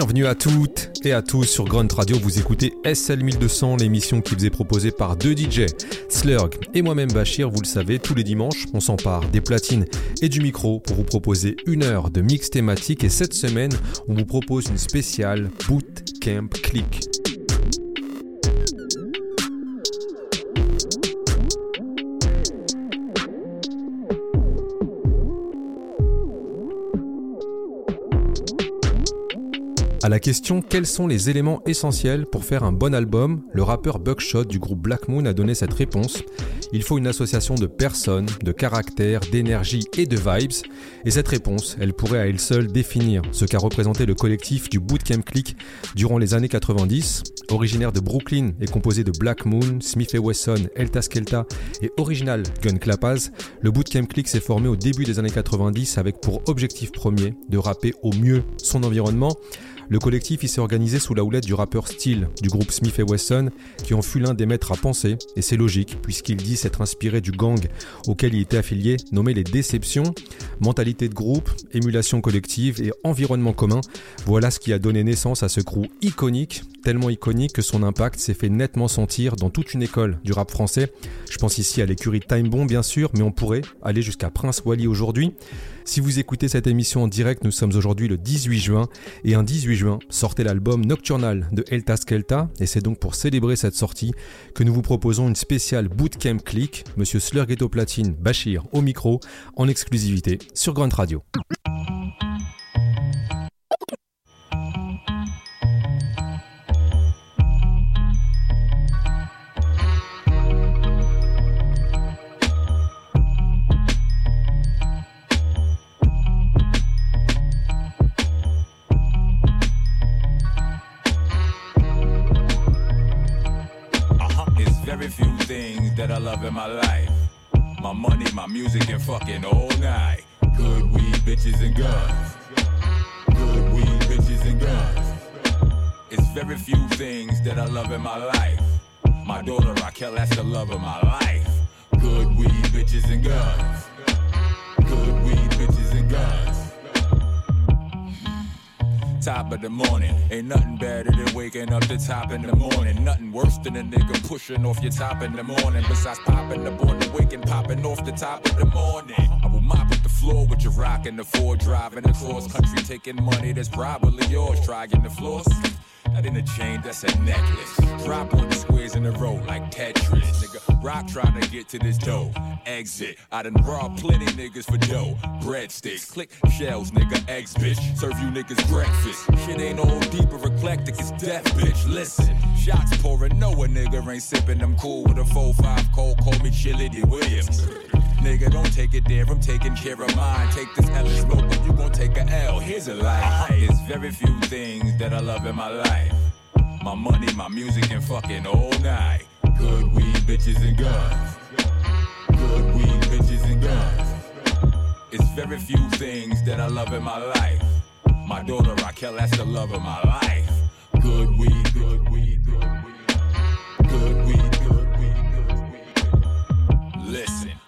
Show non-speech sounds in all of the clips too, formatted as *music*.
Bienvenue à toutes et à tous sur Grunt Radio. Vous écoutez SL 1200, l'émission qui vous est proposée par deux DJ, Slurg et moi-même Bachir. Vous le savez, tous les dimanches, on s'empare des platines et du micro pour vous proposer une heure de mix thématique. Et cette semaine, on vous propose une spéciale Bootcamp Click. À la question quels sont les éléments essentiels pour faire un bon album, le rappeur Buckshot du groupe Black Moon a donné cette réponse. Il faut une association de personnes, de caractères, d'énergie et de vibes. Et cette réponse, elle pourrait à elle seule définir ce qu'a représenté le collectif du Bootcamp Click durant les années 90. Originaire de Brooklyn et composé de Black Moon, Smith Wesson, Elta Skelta et Original Gun Clappaz, le Bootcamp Click s'est formé au début des années 90 avec pour objectif premier de rapper au mieux son environnement le collectif s'est organisé sous la houlette du rappeur Steel du groupe Smith Wesson, qui en fut l'un des maîtres à penser, et c'est logique, puisqu'il dit s'être inspiré du gang auquel il était affilié, nommé les Déceptions. Mentalité de groupe, émulation collective et environnement commun, voilà ce qui a donné naissance à ce crew iconique, tellement iconique que son impact s'est fait nettement sentir dans toute une école du rap français. Je pense ici à l'écurie Time Bomb bien sûr, mais on pourrait aller jusqu'à Prince Wally aujourd'hui. Si vous écoutez cette émission en direct, nous sommes aujourd'hui le 18 juin et un 18 juin sortait l'album Nocturnal de Elta Skelta et c'est donc pour célébrer cette sortie que nous vous proposons une spéciale Bootcamp Click, Monsieur Slurgetto Platine Bachir au micro en exclusivité sur Grunt Radio. Waking up the top in the morning. Nothing worse than a nigga pushing off your top in the morning. Besides popping the morning, waking, popping off the top of the morning. I will mop up the floor with your rock rockin' the Ford, driving across country, taking money that's probably yours. Trying the floors. That in a chain, that's a necklace. Drop on the squares in a row like Tetris. Nigga, rock trying to get to this dough. Exit. I done robbed plenty niggas for dough. Breadsticks, click shells, nigga, eggs, bitch. Serve you niggas breakfast. Shit ain't all deep or eclectic, it's death, bitch. Listen, shots pouring, no a nigga ain't sipping. I'm cool with a 4-5 cold, call me Chili D. Williams. Nigga, don't take it there, I'm taking care of mine. Take this L and smoke, but you gon' take a L. Here's a lie. It's very few things that I love in my life. My money, my music, and fucking all night. Good weed, bitches, and guns. Good weed, bitches, and guns. It's very few things that I love in my life. My daughter Raquel, that's the love of my life. Good weed, good weed, good weed.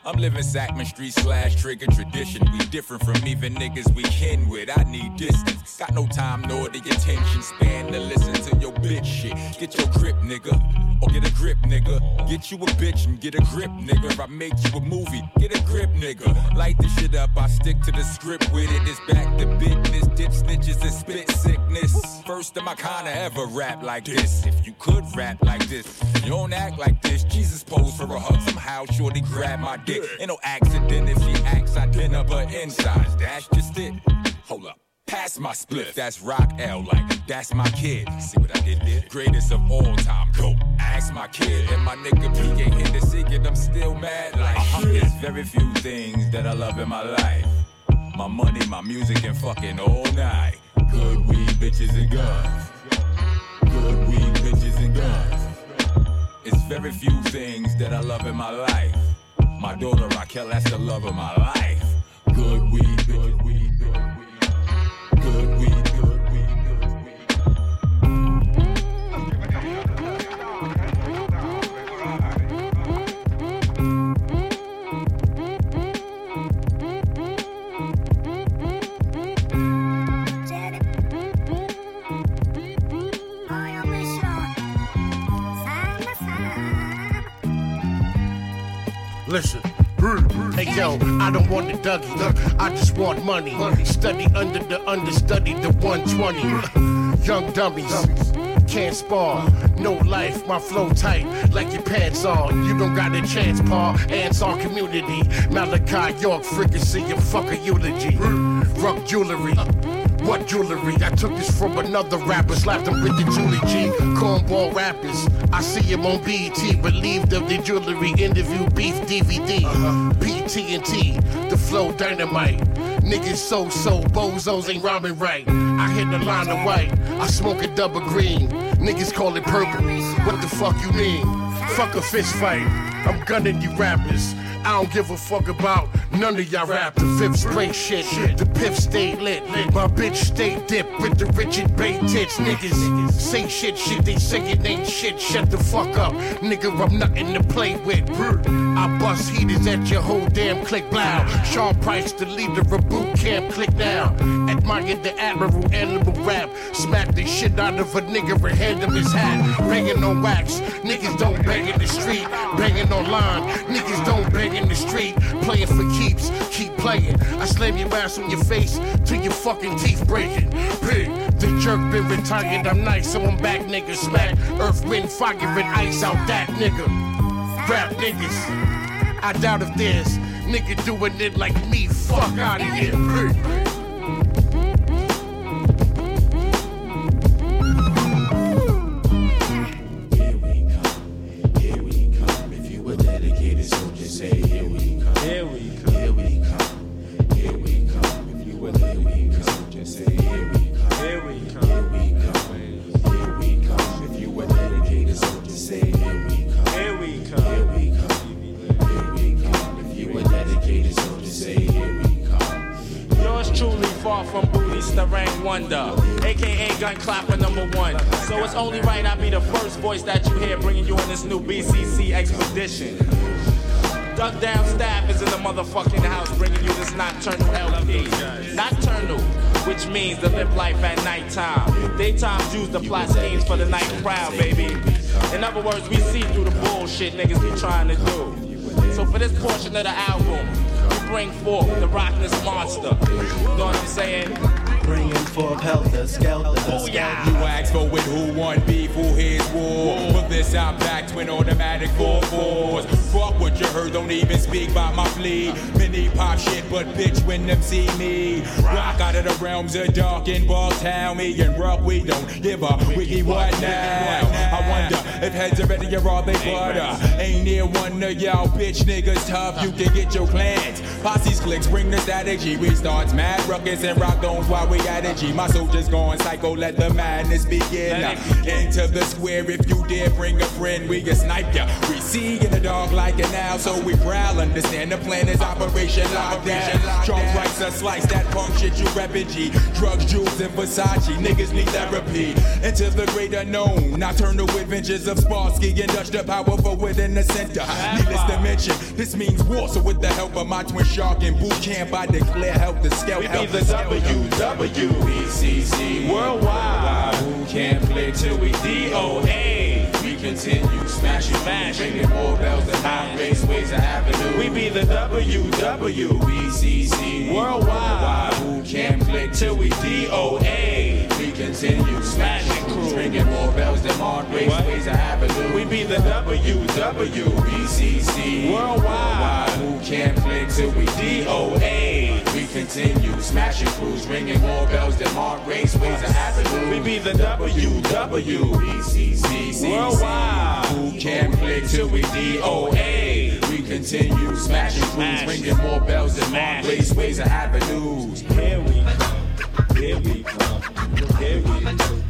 I'm living Sackman Street slash trigger tradition. We different from even niggas we kin with. I need distance. Got no time nor the attention span to listen to your bitch shit. Get your grip, nigga. Or get a grip, nigga. Get you a bitch and get a grip, nigga. If I make you a movie, get a grip, nigga. Light the shit up, I stick to the script with it. It's back to business, dip snitches and spit sickness. First of my kind of ever rap like this. If you could rap like this, you don't act like this. Jesus posed for a hug. Somehow, shorty grab my dick. Ain't no accident if she acts, I up her insides. That's just it. Hold up. Pass my split, that's rock L like that's my kid. See what I did there? Greatest of all time, go. Ask my kid and my nigga P ain't hit the secret. I'm still mad like uh-huh. There's very few things that I love in my life. My money, my music, and fucking all night. Good weed, bitches, and guns. Good weed, bitches, and guns. It's very few things that I love in my life. My daughter Raquel, that's the love of my life. Good weed, good weed. Listen. Hey yo, I don't want the Dougie. I just want money. Study under the understudy, the 120. Young dummies can't spar. No life, my flow tight like your pants on. You don't got a chance, Paul. Ants our community. Malachi York, fricassee, and fuck a eulogy. Rock jewelry. What jewelry? I took this from another rapper, slapped him with the Julie G. Cornball rappers. I see him on BET, relieved of the jewelry. Interview beef DVD. Uh-huh. PTNT, the flow dynamite. Niggas so so, bozos ain't rhyming right. I hit the line of white, I smoke a double green. Niggas call it purple. What the fuck you mean? Fuck a fist fight. I'm gunning you rappers. I don't give a fuck about none of y'all rap. The fifth straight shit, the piff stay lit. My bitch stay dip with the Richard Bay tits. Niggas say shit, shit, they say it ain't shit. Shut the fuck up, nigga, I'm nothing to play with. I bust heaters at your whole damn click loud. Sean Price, the leader of boot camp, click now. Admire the admiral, animal rap. Smack the shit out of a nigga and hand him his hat. Banging on wax, niggas don't bang in the street. Banging online, niggas don't bang in the street, playing for keeps. Keep playing. I slam your ass on your face till your fucking teeth breaking. Big, the jerk been retired. I'm nice, so I'm back, nigga. Smack, earth, wind, fire, and ice out that nigga. Rap niggas. I doubt if there's nigga doing it like me. Fuck out of here. Big. wonder, aka gun clapper number one. So it's only right I be the first voice that you hear bringing you on this new BCC expedition. Duck Down Staff is in the motherfucking house bringing you this nocturnal LP. Nocturnal, which means the live life at nighttime. Daytime Jews the plot schemes for the night crowd, baby. In other words, we see through the bullshit niggas be trying to do. So for this portion of the album, bring forth the Rockness Monster. You know what I'm saying? bringing forth helter skelter. Oh yeah. You ask for with who won beef, who his war. But this I'm back, twin automatic four fours. Fuck what you heard, don't even speak about my plea. Mini pop shit, but bitch when them see me. Rock out of the realms of dark and ball town. Me and rock, we don't give a wiggy what now. I wonder if heads are ready you're all they butter. Ain't near one of y'all bitch niggas tough. You can get your plans. Posse's clicks bring the static. G restarts mad ruckus and rock domes while we at it. G. My soldiers going psycho, let the madness begin. Into uh, the square if you dare bring a friend, we can snipe ya. We see in the dark like an owl, so we prowl. Understand the plan is Operation Lockdown. Charles Rice a slice that punk shit you reppin' G. Drugs, jewels, and Versace. Niggas need therapy. Into the great unknown. Nocturnal adventures of Sparsky and Dutch, the powerful within the center. Needless to mention, this means war. So with the help of my twin shark in boot camp, I declare help the scale. We be the WW. WBCC worldwide. Who can't play till we DOA? We continue smashing, smashing, bringing more bells than high raceways and avenue. We be the WWBCC worldwide. Who can't play till we DOA? We continue smashing, crews, ringing more bells than on raceways and avenue. We be the WWBCC worldwide. Who can't play till we DOA? We continue smashing crews, ringing more bells than mark raceways and avenues. We be the WWBCC worldwide. Who can't play till we DOA? We continue smashing crews, ringing more bells than mark raceways and avenues. Here we come. Here we come. Here we come.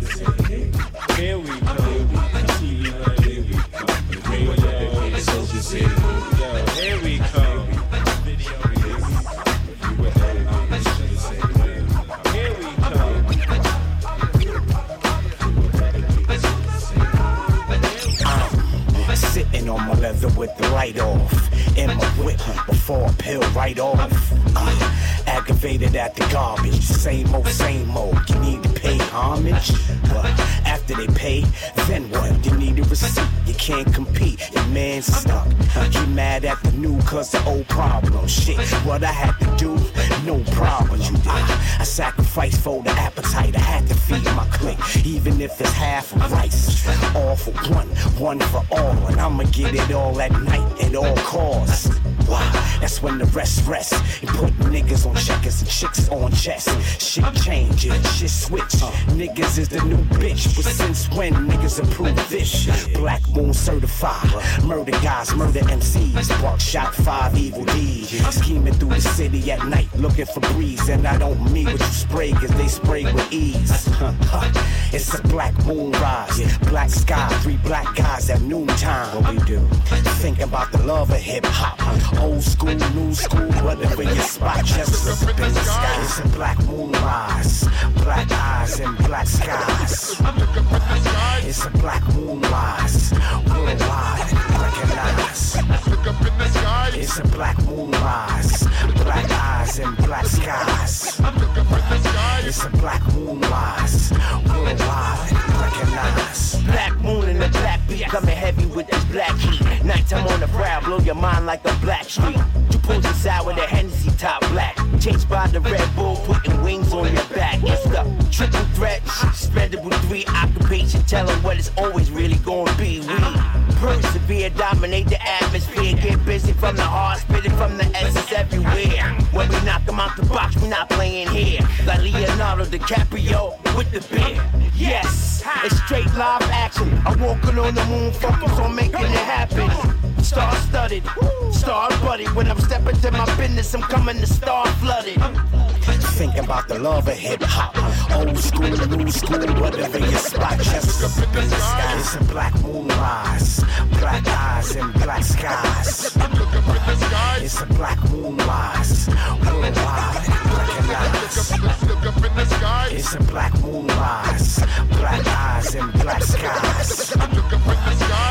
Here we come. Here we come. Here we come. Here we come. Sitting on my leather with the light off. In my whip before I peel right off. Uh, aggravated at the garbage. Same old, same old. You need to pay homage. But after they pay, then what? You need a receipt, you can't compete, your man's stuck. He mad at the new cause the old problem. Shit, what I had to do, no problem. you I, I sacrificed for the appetite, I had to feed my clique, even if it's half of rice. All for one, one for all, and I'ma get it all at night at all costs. Why? That's when the rest rest and put niggas on checkers and chicks on chess. Shit changes, shit switch. Niggas is the new bitch, since when niggas approve this? Black Moon certified, murder guys, murder MCs, buckshot five evil deeds. Scheming through the city at night, looking for breeze, and I don't mean what you spray, cause they spray with ease. *laughs* It's a black moon rise, black sky, three black guys at noontime. What we do? Think about the love of hip hop, old school, new school, whatever your spot, just up in the sky. It's a black moon rise, black eyes and black skies. It's a black moon rise, worldwide, recognize. It's a black moon rise, black eyes and black skies. It's a black moon rise, worldwide, recognize. Black moon and the black beat coming heavy with this black heat. Nighttime on the prowl, blow your mind like a black street. You pull this out with a Hennessy top black. Chased by the Red Bull, putting wings on your back. It's the triple threat, spreadable three occupation. Tell 'em what it's always really gonna be. We persevere, dominate the atmosphere. Get busy from the heart, spit it from the essence everywhere. When we knock 'em out the box, we not playing here. Like Leonardo DiCaprio with the beer. Yes, it's straight live action. I'm walking on the moon, focus on making it happen. Star studded, star buddy. When I'm stepping to my business, I'm coming to star flooded. Think about the love of hip hop. Old school, new school, whatever your spot, just up in the sky. It's a black moon rise, black eyes and black skies. It's a black moon rise, worldwide, recognize. It's a black moon rise, black eyes and black skies.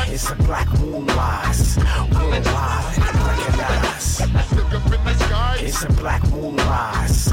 It's a black moon rise, worldwide, recognize. It's a black moon rise,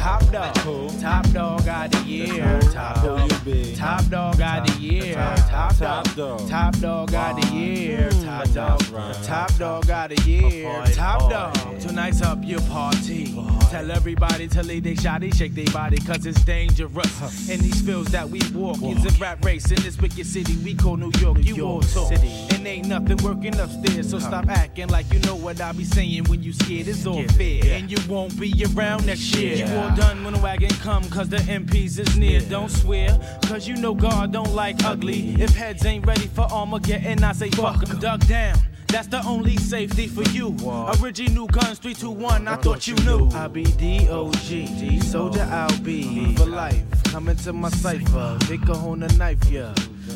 Top dog, top dog of the year. Top dog, top dog of the year. Top dog, top dog. Of the year. Top dog, top dog of the year. Top dog, tonight's up your party. Tell everybody to leave they shoddy, shake their body, cause it's dangerous. In these fields that we walk, it's a rap race in this wicked city we call New York. You all talk, and ain't nothing working upstairs, so stop acting like you know what I be saying when you scared. It's all fair, and you won't be around next year. You all done when the wagon come, cause the MPs is near. Don't swear, cause you know God don't like ugly. If heads ain't ready for Armageddon, I say fuck 'em, duck down. That's the only safety for you. Original guns 321, I thought you knew. I be DOG, soldier I'll be for life. Coming to my cipher, Vic on the knife, yeah.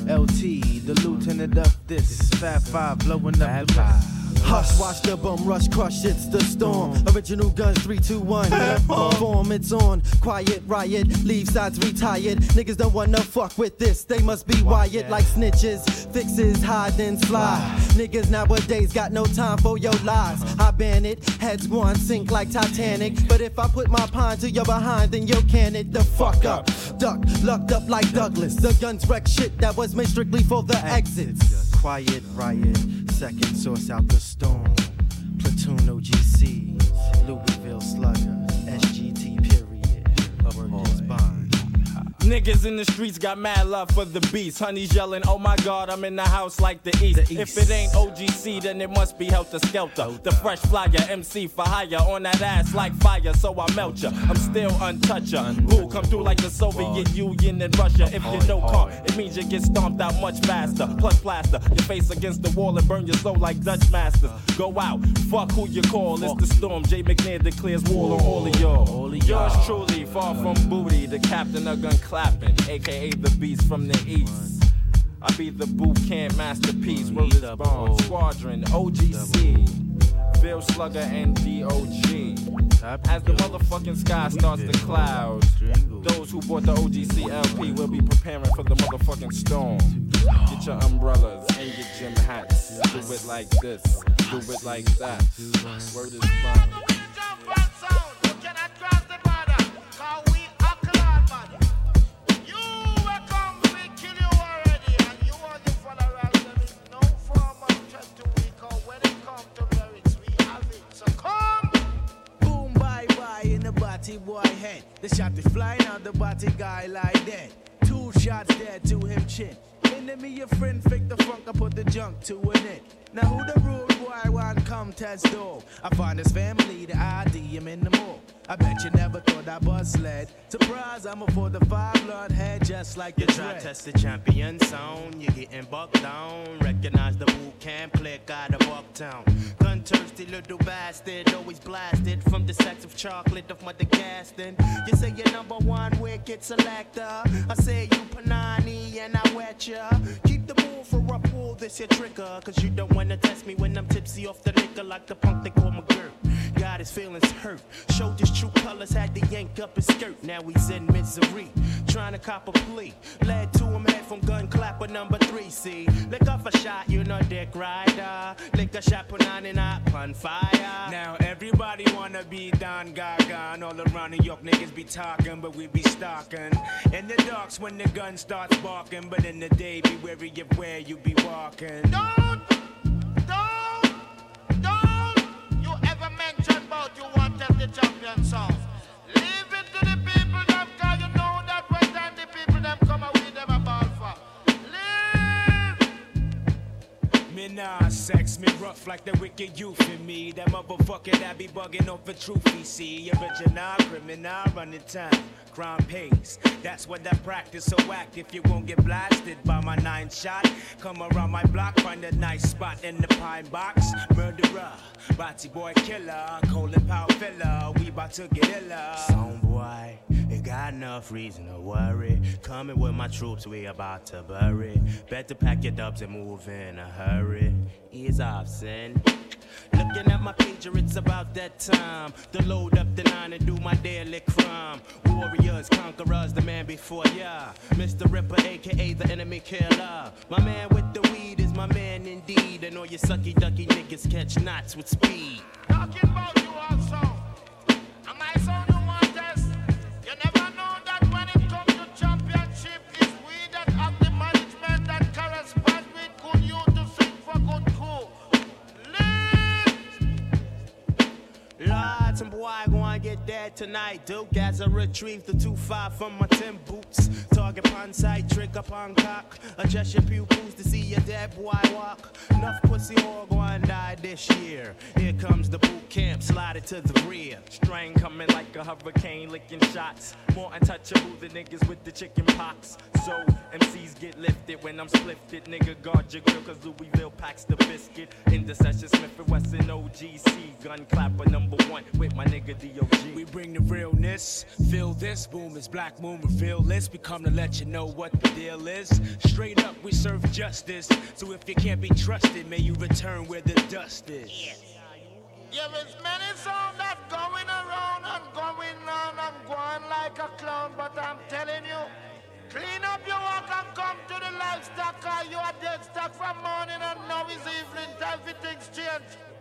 LT, the lieutenant of this. Fat five blowing up the vibe. Hush, watch the bum rush, crush, it's the storm. Original guns, 3, 2, 1. On oh. form, it's on. Quiet, riot, leave sides retired. Niggas don't wanna fuck with this, they must be wired like snitches. Fixes, hide and slide. Niggas nowadays got no time for your lies. Uh-huh. I ban it, heads one sink like Titanic. But if I put my pine to your behind, then you can it the fuck up. Duck, lucked up like Douglas. The guns wreck shit that was made strictly for the exits. Quiet, riot, second source out the storm. Platoon OGC, Louisville Niggas in the streets got mad love for the beast. Honey's yelling, oh my god, I'm in the house like the east. The east. If it ain't OGC, then it must be Heltah Skeltah. The fresh flyer, MC for hire, on that ass like fire, so I melt ya. I'm still untoucher. Who come through like the Soviet Union and Russia. If you know car, it means you get stomped out much faster. Plus plaster your face against the wall and burn your soul like Dutch masters. Uh. Go out, fuck who you call. It's the storm. Jay McNair declares war on all of y'all. Yours truly, far from booty, the captain of gun clapping, aka the beast from the east. I be the boot camp masterpiece, word is bomb, squadron, OGC, Bill Slugger and DOG. As the motherfucking sky starts to cloud, those who bought the OGC LP will be preparing for the motherfucking storm. Get your umbrellas and your gym hats. Do it like this, do it like that. Word is bomb. Boy head. The shot is flying out the body guy like that. Two shots dead to him chin. Enemy your friend, fake the funk, I put the junk to an end. Now who the rude boy want come test door? I find his family, the ID, him in the mall. I bet you never thought I bust led. Surprise, I'm a for the five blood head, just like You try dread. test the champion sound, You're getting bucked down. Recognize the boot camp click out of Bucktown. Gun thirsty little bastard, always blasted from the sacks of chocolate of mother casting. You say you're number one wicked selector. I say you panani and I wet ya. Keep the move for a pull this your trigger. Cause you don't wanna test me when I'm tipsy off the liquor like the punk they call McGirt. Got his feelings hurt. Showed his true colors, had to yank up his skirt. Now he's in misery, trying to cop a plea. Led to him head from gun clapper number three. See, lick off a shot, you know dick rider. Lick a shot, put on and up on fire. Now everybody wanna be Don Gaga and all around New York niggas be talking, but we be stalking. In the darks when the gun starts barking, but in the day be wary of where you be walking. Don't, the champion songs. Me nah sex, me rough like the wicked youth in me. That motherfucker that be bugging off the truth he see. Original criminal running time, crime pays. That's what I practice. So act if you won't get blasted by my nine shot. Come around my block, find a nice spot in the pine box. Murderer, body boy killer, colon power filler. We bout to get iller. Song boy, you got enough reason to worry. Coming with my troops, we about to bury. Better pack your dubs and move in a hurry. Ease off, son. Looking at my pager, it's about that time to load up the nine and do my daily crime. Warriors, conquerors, the man before ya. Mr. Ripper, aka the enemy killer. My man with the weed is my man indeed. And all you sucky ducky niggas catch knots with speed. Talking about you also. Get dead tonight. Duke as I retrieve the 2-5 from my Tim boots. Target on sight, trick upon cock. Adjust your pupils to see your dead boy walk. Enough pussy all gonna die this year. Here comes the boot camp, slide it to the rear. Strain coming like a hurricane, licking shots. More untouchable than niggas with the chicken pox. So MCs get lifted when I'm splifted. Nigga, guard your cause Louisville packs the biscuit. In the session, Smith and Wesson OGC. Gun clapper number one with my nigga DOG. We bring the realness, feel this, boom is black moon, reveal this. We come to let you know what the deal is. Straight up, we serve justice. So if you can't be trusted, may you return where the dust is. There is many songs that going around and going on and going like a clown, but I'm telling you, clean up your work and come to the livestock, you are dead stock from morning and now is evening time for things change.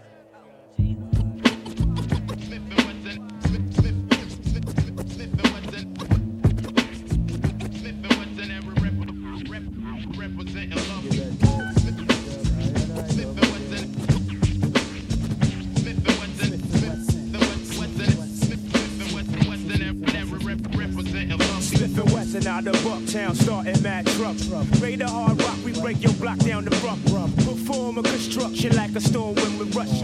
And Wesson out of Bucktown, starting mad truck. Radar hard rock, we break your block down the rough. Perform a construction like a storm when we rush.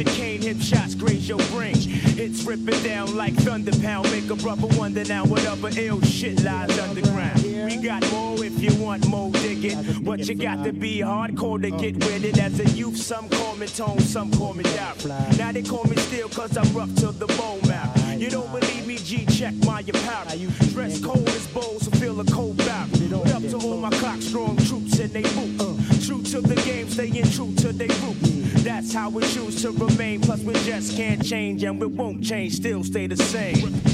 A cane, hip shots, graze your brain. It's ripping down like thunder pound. Make a brother wonder now what other ill shit lies underground. We got more if you want more digging. But you got to be hardcore to get with it. As a youth, some call me tone, some call me doubt. Now they call me steel cause I'm rough to the bone. You don't believe me, G, check my apparel. Dress cold as bowls, so feel a cold. What up to all my clock strong troops and they boot. True to the game, staying true to they roots. That's how we choose to remain. Plus, we just can't change and we won't change, still stay the same.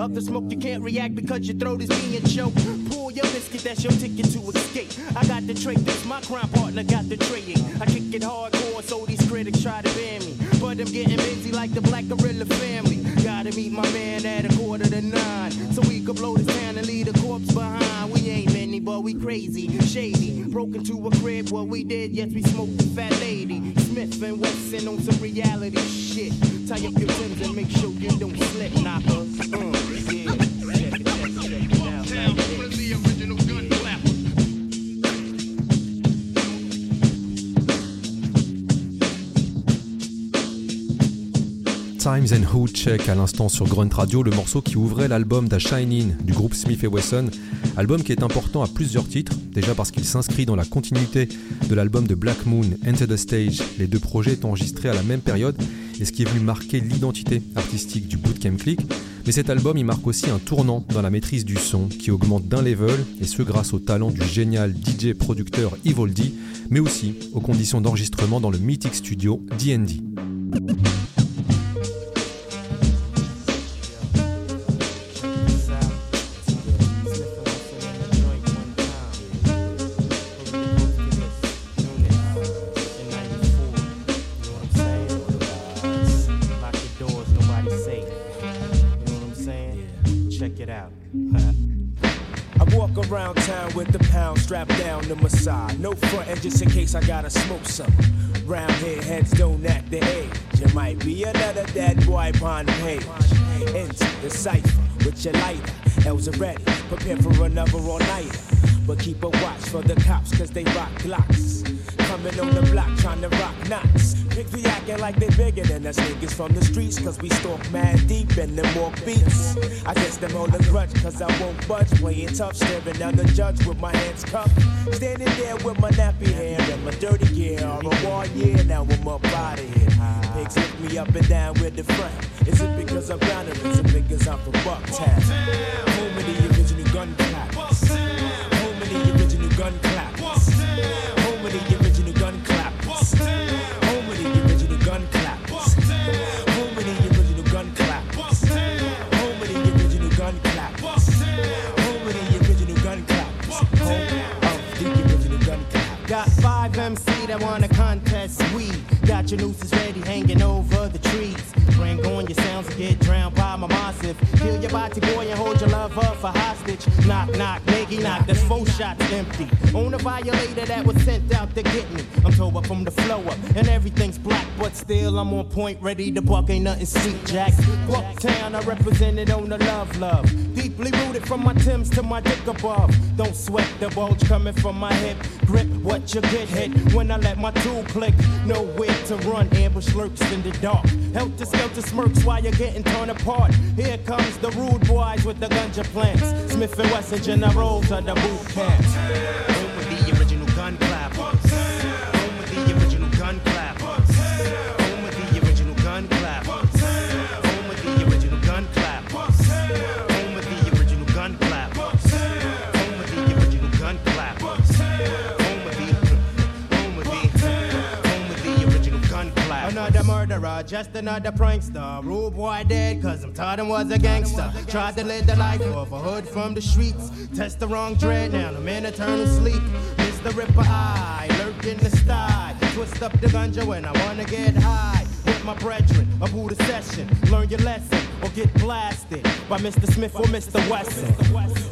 Of the smoke. You can't react because your throat is being choked. Pull your biscuit, that's your ticket to escape. I got the trait, that's my crime partner got the trading. I kick it hardcore, so these critics try to ban me. But I'm getting busy like the Black Gorilla family. Gotta meet my man at a quarter to nine. So we could blow this town and leave the corpse behind. We ain't but we crazy, shady. Broke into a crib, what we did, yes, we smoked the fat lady. Smith and Wesson on some reality shit. Tie up your Timbs and make sure you don't slip, knocker. Uh, yeah. Times and Who Check à l'instant sur Grunt Radio, le morceau qui ouvrait l'album d'A Shining du groupe Smith Wesson. Album qui est important à plusieurs titres, déjà parce qu'il s'inscrit dans la continuité de l'album de Black Moon, Enter the Stage. Les deux projets étant enregistrés à la même période et ce qui est venu marquer l'identité artistique du Bootcamp Click. Mais cet album, il marque aussi un tournant dans la maîtrise du son qui augmente d'un level, et ce grâce au talent du génial DJ producteur Evoldy, mais aussi aux conditions d'enregistrement dans le mythique studio D&D. Case I gotta smoke some. Round here, heads don't act the age. You might be another dead boy upon the page. Into the cipher with your lighter. L's are ready, from the streets, cause we stalk mad deep in them walk beats. I guess them hold a grudge, cause I won't budge. Playing tough, staring down the judge with my hands cuffed. Standing there with my nappy hair and my dirty gear. All a war yeah, now I'm up out of here. Pigs me up and down with the front. Is it because I'm or is it because I'm from Bucktown? Home of your nooses ready, hanging over the trees. Bring on your sounds and get drowned by my massive. Kill your body boy and hold your love up for hostage. Knock, knock, nigga, knock. That's four shots empty. On a violator that was sent out to get me. I'm told up from the flow up, and everything's black, but still I'm on point, ready to buck. Ain't nothing sweet, Jack. Bucktown, I represented on the love, love. Rooted from my Timbs to my dick above. Don't sweat the bulge coming from my hip. Grip what you get hit when I let my tool click. Nowhere to run, ambush lurks in the dark. Help Helter skelter smirks while you're getting torn apart. Here comes the rude boys with the gunja plants. Smith and Wesson generals of the boot camp. Just another prankster. Rude boy dead, cause I'm taught him was a gangster. Tried to live the life of a hood from the streets. Test the wrong dread, now I'm in eternal sleep. Mr. Ripper Eye, lurk in the sty. Twist up the ganja when I wanna get high. With my brethren, of who Buddha session. Learn your lesson or get blasted by Mr. Smith or Mr. Wesson.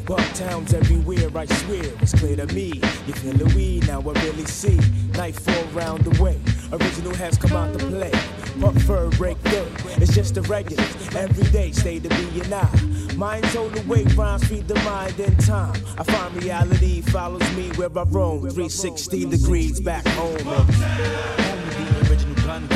Bucktowns everywhere, I swear, it's clear to me. You feel the weed, now I really see. Nightfall round the way, original has come out to play. Puck fur break good, it's just the regulars. Every day, stay to be and I. Mind's on the way, rhymes feed the mind in time. I find reality follows me where I roam. 360 degrees back home. Home the original gun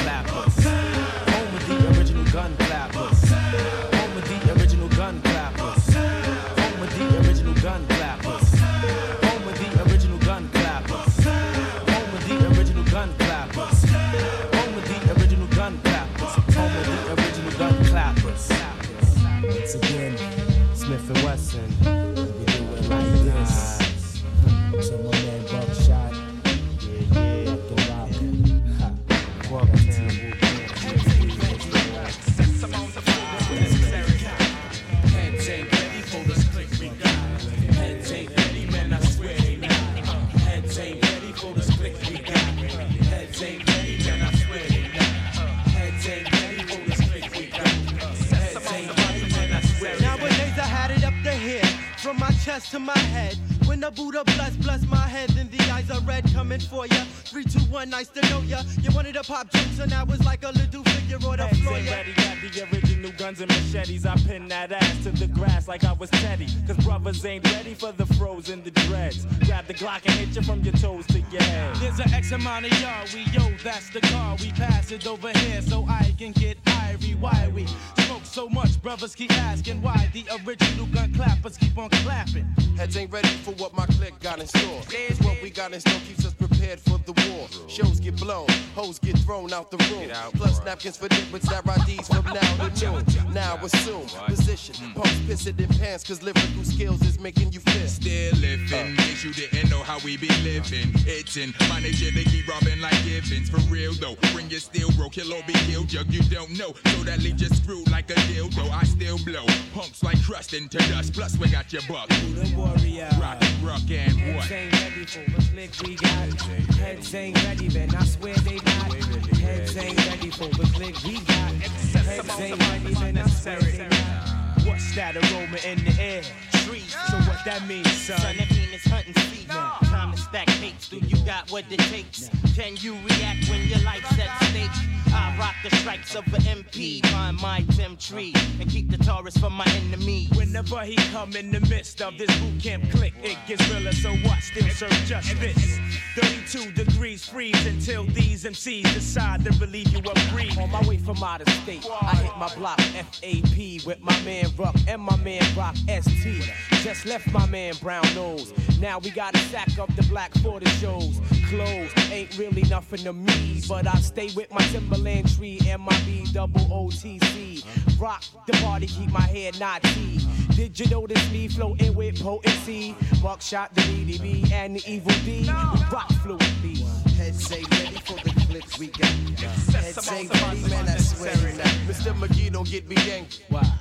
You wanted to jokes, and I was like a little figure on the Heads floor. Yeah. ready, got the original guns and machetes. I pin that ass to the grass like I was Teddy. Cause brothers ain't ready for the frozen the dreads. Grab the Glock and hit you from your toes to your head. There's an X amount of y'all, we yo, that's the car. We pass it over here so I can get irie. Why we smoke so much, brothers keep asking why the original gun clappers keep on clapping. Heads ain't ready for what my clique got in store. Cause what we got in store keeps us prepared for the war. Shows get blown, hoes get thrown out the room. Plus napkins for different IDs from now to noon. Now assume position, hmm. pumps pissing in pants, cause lyrical skills is making you fit. Still living, uh. in case you didn't know how we be living. It's in my nature to keep robbing like Givens. For real though, bring your steel, bro, kill or be killed. Jug, you don't know, so that leaves you screwed like a dildo. I still blow, pumps like crust into dust. Plus, we got your buck. The warrior. Rock, rock, and what? Heads ain't ready click we got. Heads ain't ready, man. I swear they not. Heads ain't ready for the click we got. Heads ain't ready, man. I swear they not. What's that aroma in the air? Trees. So what that means, son? Son, that means it's hunting season. Time to stack tapes. Do you got what it takes? Can you react when your life's at stake? I rock the stripes of an MP. Find my Tim tree and keep the Taurus from my enemy. Whenever he come in the midst of this boot camp click, it gets realer, so what? Still serve just this. 32 degrees freeze until these MCs decide to relieve you of breathe. On my way from out of state, I hit my block FAP with my man Ruck and my man Rock ST. Just left my man Brown Nose. Now we gotta sack up the black for the shows. Clothes ain't really nothing to me, but I stay with my Timberland tree and my B double OTC. Rock the party, keep my head not tea. Did you notice me floating with potency? Buckshot, the DDB, and the Evil Dee. Rock fluently. Heads ain't ready for the click we got. Heads ain't ready, man, I swear it not. Mr. McGee, don't get me angry.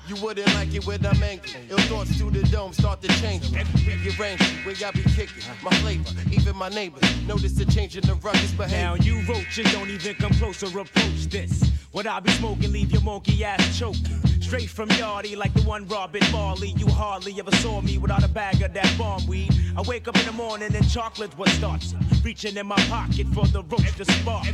You wouldn't like it when I'm angry. Ill thoughts through the dome start to change. Rearrange me when y'all be kicking. My flavor, even my neighbors. Notice the change in the ruckus behavior. Now behavior. you roaches don't even come close or approach this. What I be smoking, leave your monkey ass choking. Straight from Yardy, like the one Robin Marley. You hardly ever saw me without a bag of that bomb weed. I wake up in the morning and chocolate's what starts. Reaching in my pocket for the roach to spark.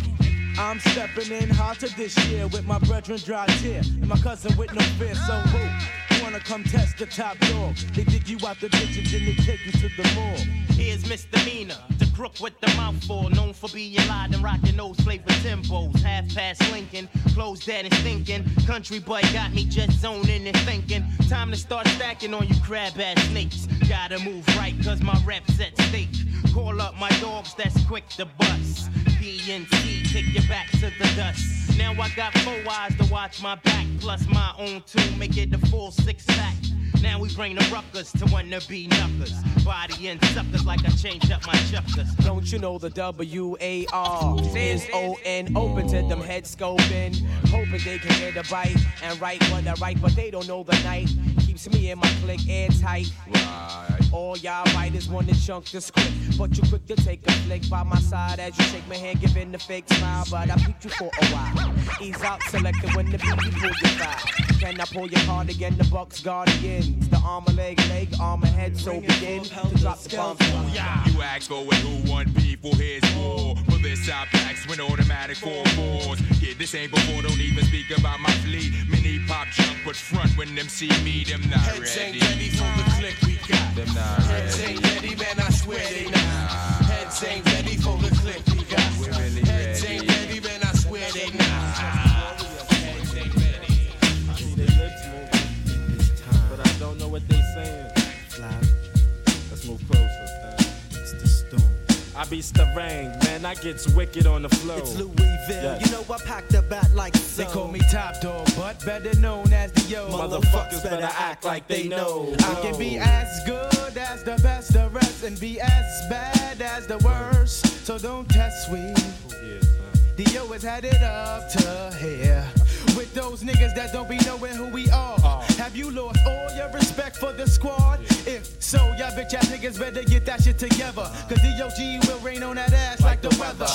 I'm stepping in hotter this year with my brethren dry tear and my cousin with no fear. So who wanna come test the top dog? They dig you out the ditches and they take you to the mall. Here's misdemeanor. The crook with the mouthful, known for being loud and rocking those flavor tempos. Half past Lincoln, closed dead and stinking. Country boy got me just zoning and thinking. Time to start stacking on you crab ass snakes. Gotta move right, cause my rep's at stake. Call up my dogs that's quick to bust. PNC, take you back to the dust. Now I got four eyes to watch my back, plus my own two, make it a full six pack. Now we bring the ruckers to wanna be knuckers. Body and suckers like I changed up my chuckers. Don't you know the W A R is O N? Open to them head scoping, hoping they can get a bite and write what I write, but they don't know the night keeps me and my clique airtight. All y'all writers wanna chunk the script. But you quick to take a flick by my side as you shake my hand, giving the fake smile. But I peeped you for a while. Ease out, selected when the beat pull your file. Can I pull your card again? The Bucks Guardians. The armor leg, leg, armor head, so begin to drop the bombs. You ask for it, who won people, here's war. For this I packs with automatic four fours. Yeah, this ain't before, don't even speak about my fleet. Mini pop jump, but front when them see me, them not Heads ready. ain't ready for the click we got. Them not Heads ready. ain't ready, man, I swear they not. Heads ain't ready for the click we got. Heads ain't I be Starang, man. I gets wicked on the flow. It's Louieville. Yes. You know I packed the bat like so. They call me Top Dog, but better known as the Yo. Motherfuckers better act like they know. I can be as good as the best, the rest, and be as bad as the worst. So don't test we. yo has had it up to here. With those niggas that don't be knowing who we are. Have you lost all your respect for the squad? If so, y'all bitch ass niggas better get that shit together. Cause DOG will rain on that ass like the weather.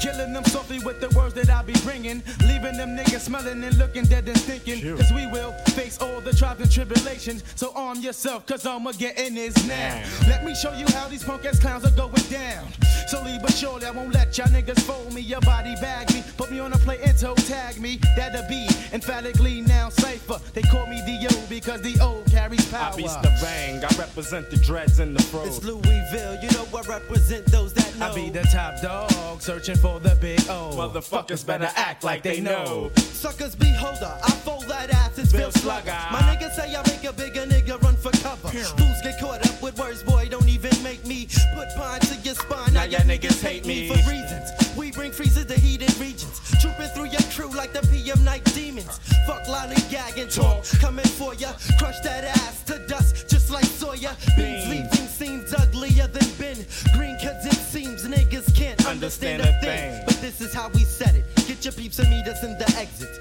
Killing them softly with the words that I be bringing. Leaving them niggas smelling and looking dead and stinking. Cause we will face all the trials and tribulations. So arm yourself, cause I'ma get in this now. Let me show you how these punk ass clowns are going down. Slowly but surely, I won't let y'all niggas fold me. Your body bag me. Put me on a plate and toe tag me. That'll be emphatically now safer. They call me D.O. because the O carries power. I be Starang. I represent the dreads and the fro. It's Louieville. You know I represent those that know. I be the top dog, searching for the big O. Motherfuckers better act like they know. Suckers beholder, I fold that ass, it's Bill Bill Slugger. Slugger. My niggas say I make a bigger nigga run for cover. Fools get caught up with words, boy, don't even make me put pine to your spine. Now y'all niggas hate me. for reasons. We bring freezes to heated regions. Trooping through your crew like the PM night demons. Fuck lollygagging talk, coming for ya. Crush that ass to dust, just like Sawyer. Beans Bean. leaving seems uglier than Ben. Green, cause it seems niggas can't understand, Understand a thing. thing. But this is how we set it. Get your peeps and meet us in the exits.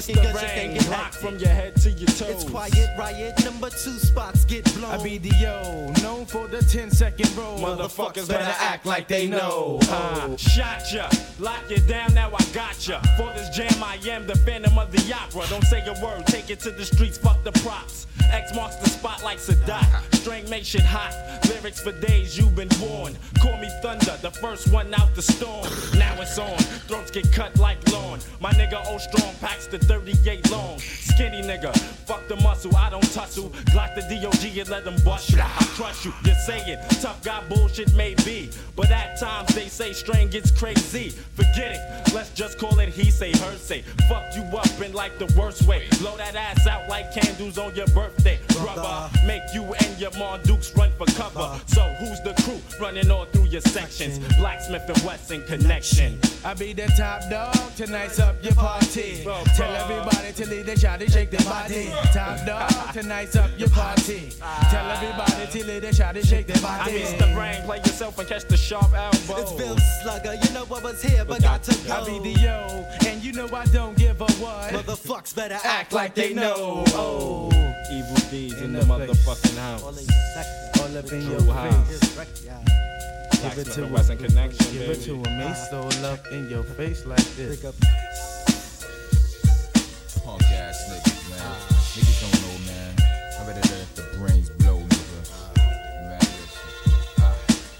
Fucking can get Rock from your head to your toes. It's quiet riot, number two spots get blown. I be the yo, known for the 10 second roll. Motherfuckers better act like they know. Uh, shot ya, lock you down, now I got ya. For this jam, I am the phantom of the opera. Don't say a word, take it to the streets, fuck the props. X marks the spot like Sadat. String make shit hot. Lyrics for days you've been born. Call me Thunder, the first one out the storm. Now it's on. Throats get cut like lawn. My nigga O strong packs the 38 long. Skinny nigga, fuck the muscle, I don't tussle. Glock the DOG and let them bust you. I trust you, you're saying tough guy bullshit may be. But at times they say strain gets crazy. Forget it, let's just call it he say, her say. Fuck you up in like the worst way. Blow that ass out like candles on your birthday. Brother, make you and your Dukes run for cover. So who's the crew running all through your sections? Black Smif-N-Wessun connection. I be the top dog, tonight's up your party. Everybody to leave the shot and shake their body. Top dog, tonight's up your party. Tell everybody to leave the shot and shake their I body. miss the brain, play yourself and catch the sharp elbow. It's Bill Slugger, you know I was here, but got to go. I be the yo, and you know I don't give a what. Motherfucks better Act like they know. Oh, Evil deeds in, In the, the motherfucking house. all up in your True house. face. Give it to and Wesson him. connection, Give it to baby. him. He stole up in your face like this. Punk ass niggas, man. Niggas don't know, man. I better let the brains blow, nigga. Man, listen. Ah.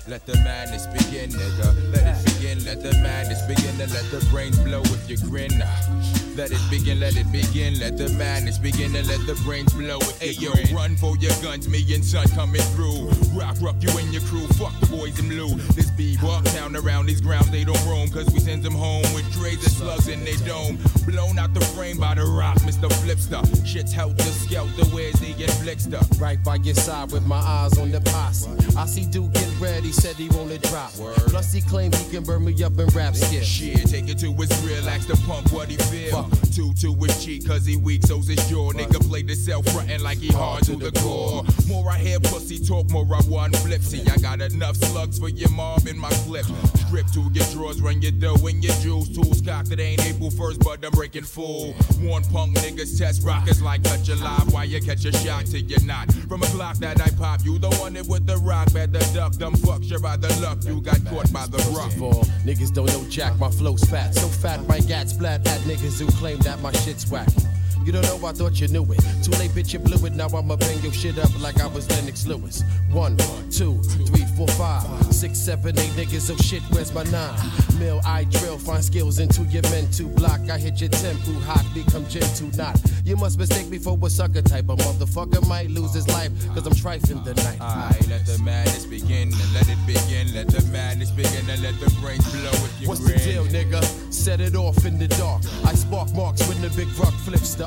Let the madness begin, nigga. Let it begin, let the madness begin, and let the brains blow if you grin. Ah. Let it begin, let it begin, let the madness begin, and let the brains blow if Hey yo, run for your guns, me and son coming through. Rock, rock you and your crew, fuck the boys in blue. This be walk town around these grounds, they don't roam, cause we send them home with trays of slugs in their dome. Blown out the frame by the rock, Mr. Flipster. Shit's helter skelter, where's the inflictor? Right by your side with my eyes on the posse. I see Duke get ready, said he wanna drop. Word. Plus he claims he can burn me up in rap skills. Shit, take it to his real, ask the punk what he feel. Two to his cheek, cause he weak, so's his jaw. Nigga play the self frontin' like he hard to the core. More I hear pussy talk, more I want flip. See, I got enough slugs for your mom in my clip. Strip to your drawers, run your dough and your jewels. Tools cocked, it ain't April first, but I'm breaking full. One punk niggas test rockets like cut your live while you catch a shot till you're not. From a Glock that I pop, you the one that with the rock, better duck dumb fucks. You're by the luck, you got caught by the rough. For niggas don't know jack, my flow's fat. So fat, my gats splat at niggas who claim that my shit's whack. You don't know, I thought you knew it. Too late, bitch, you blew it. Now I'ma bang your shit up like I was Lennox Lewis. One, two, three, four, five, six, seven, eight niggas. Oh shit, where's my nine? Mill, I drill, find skills into your men mental block. I hit your tempo hot, become gentle, not. You must mistake me for a sucker type. A motherfucker might lose his life, cause I'm trifling the night. Alright, let the madness begin, and let it begin. Let the madness begin, and let the brains blow if you What's grin. the deal, nigga? Set it off in the dark. I spark marks when the big rock flips the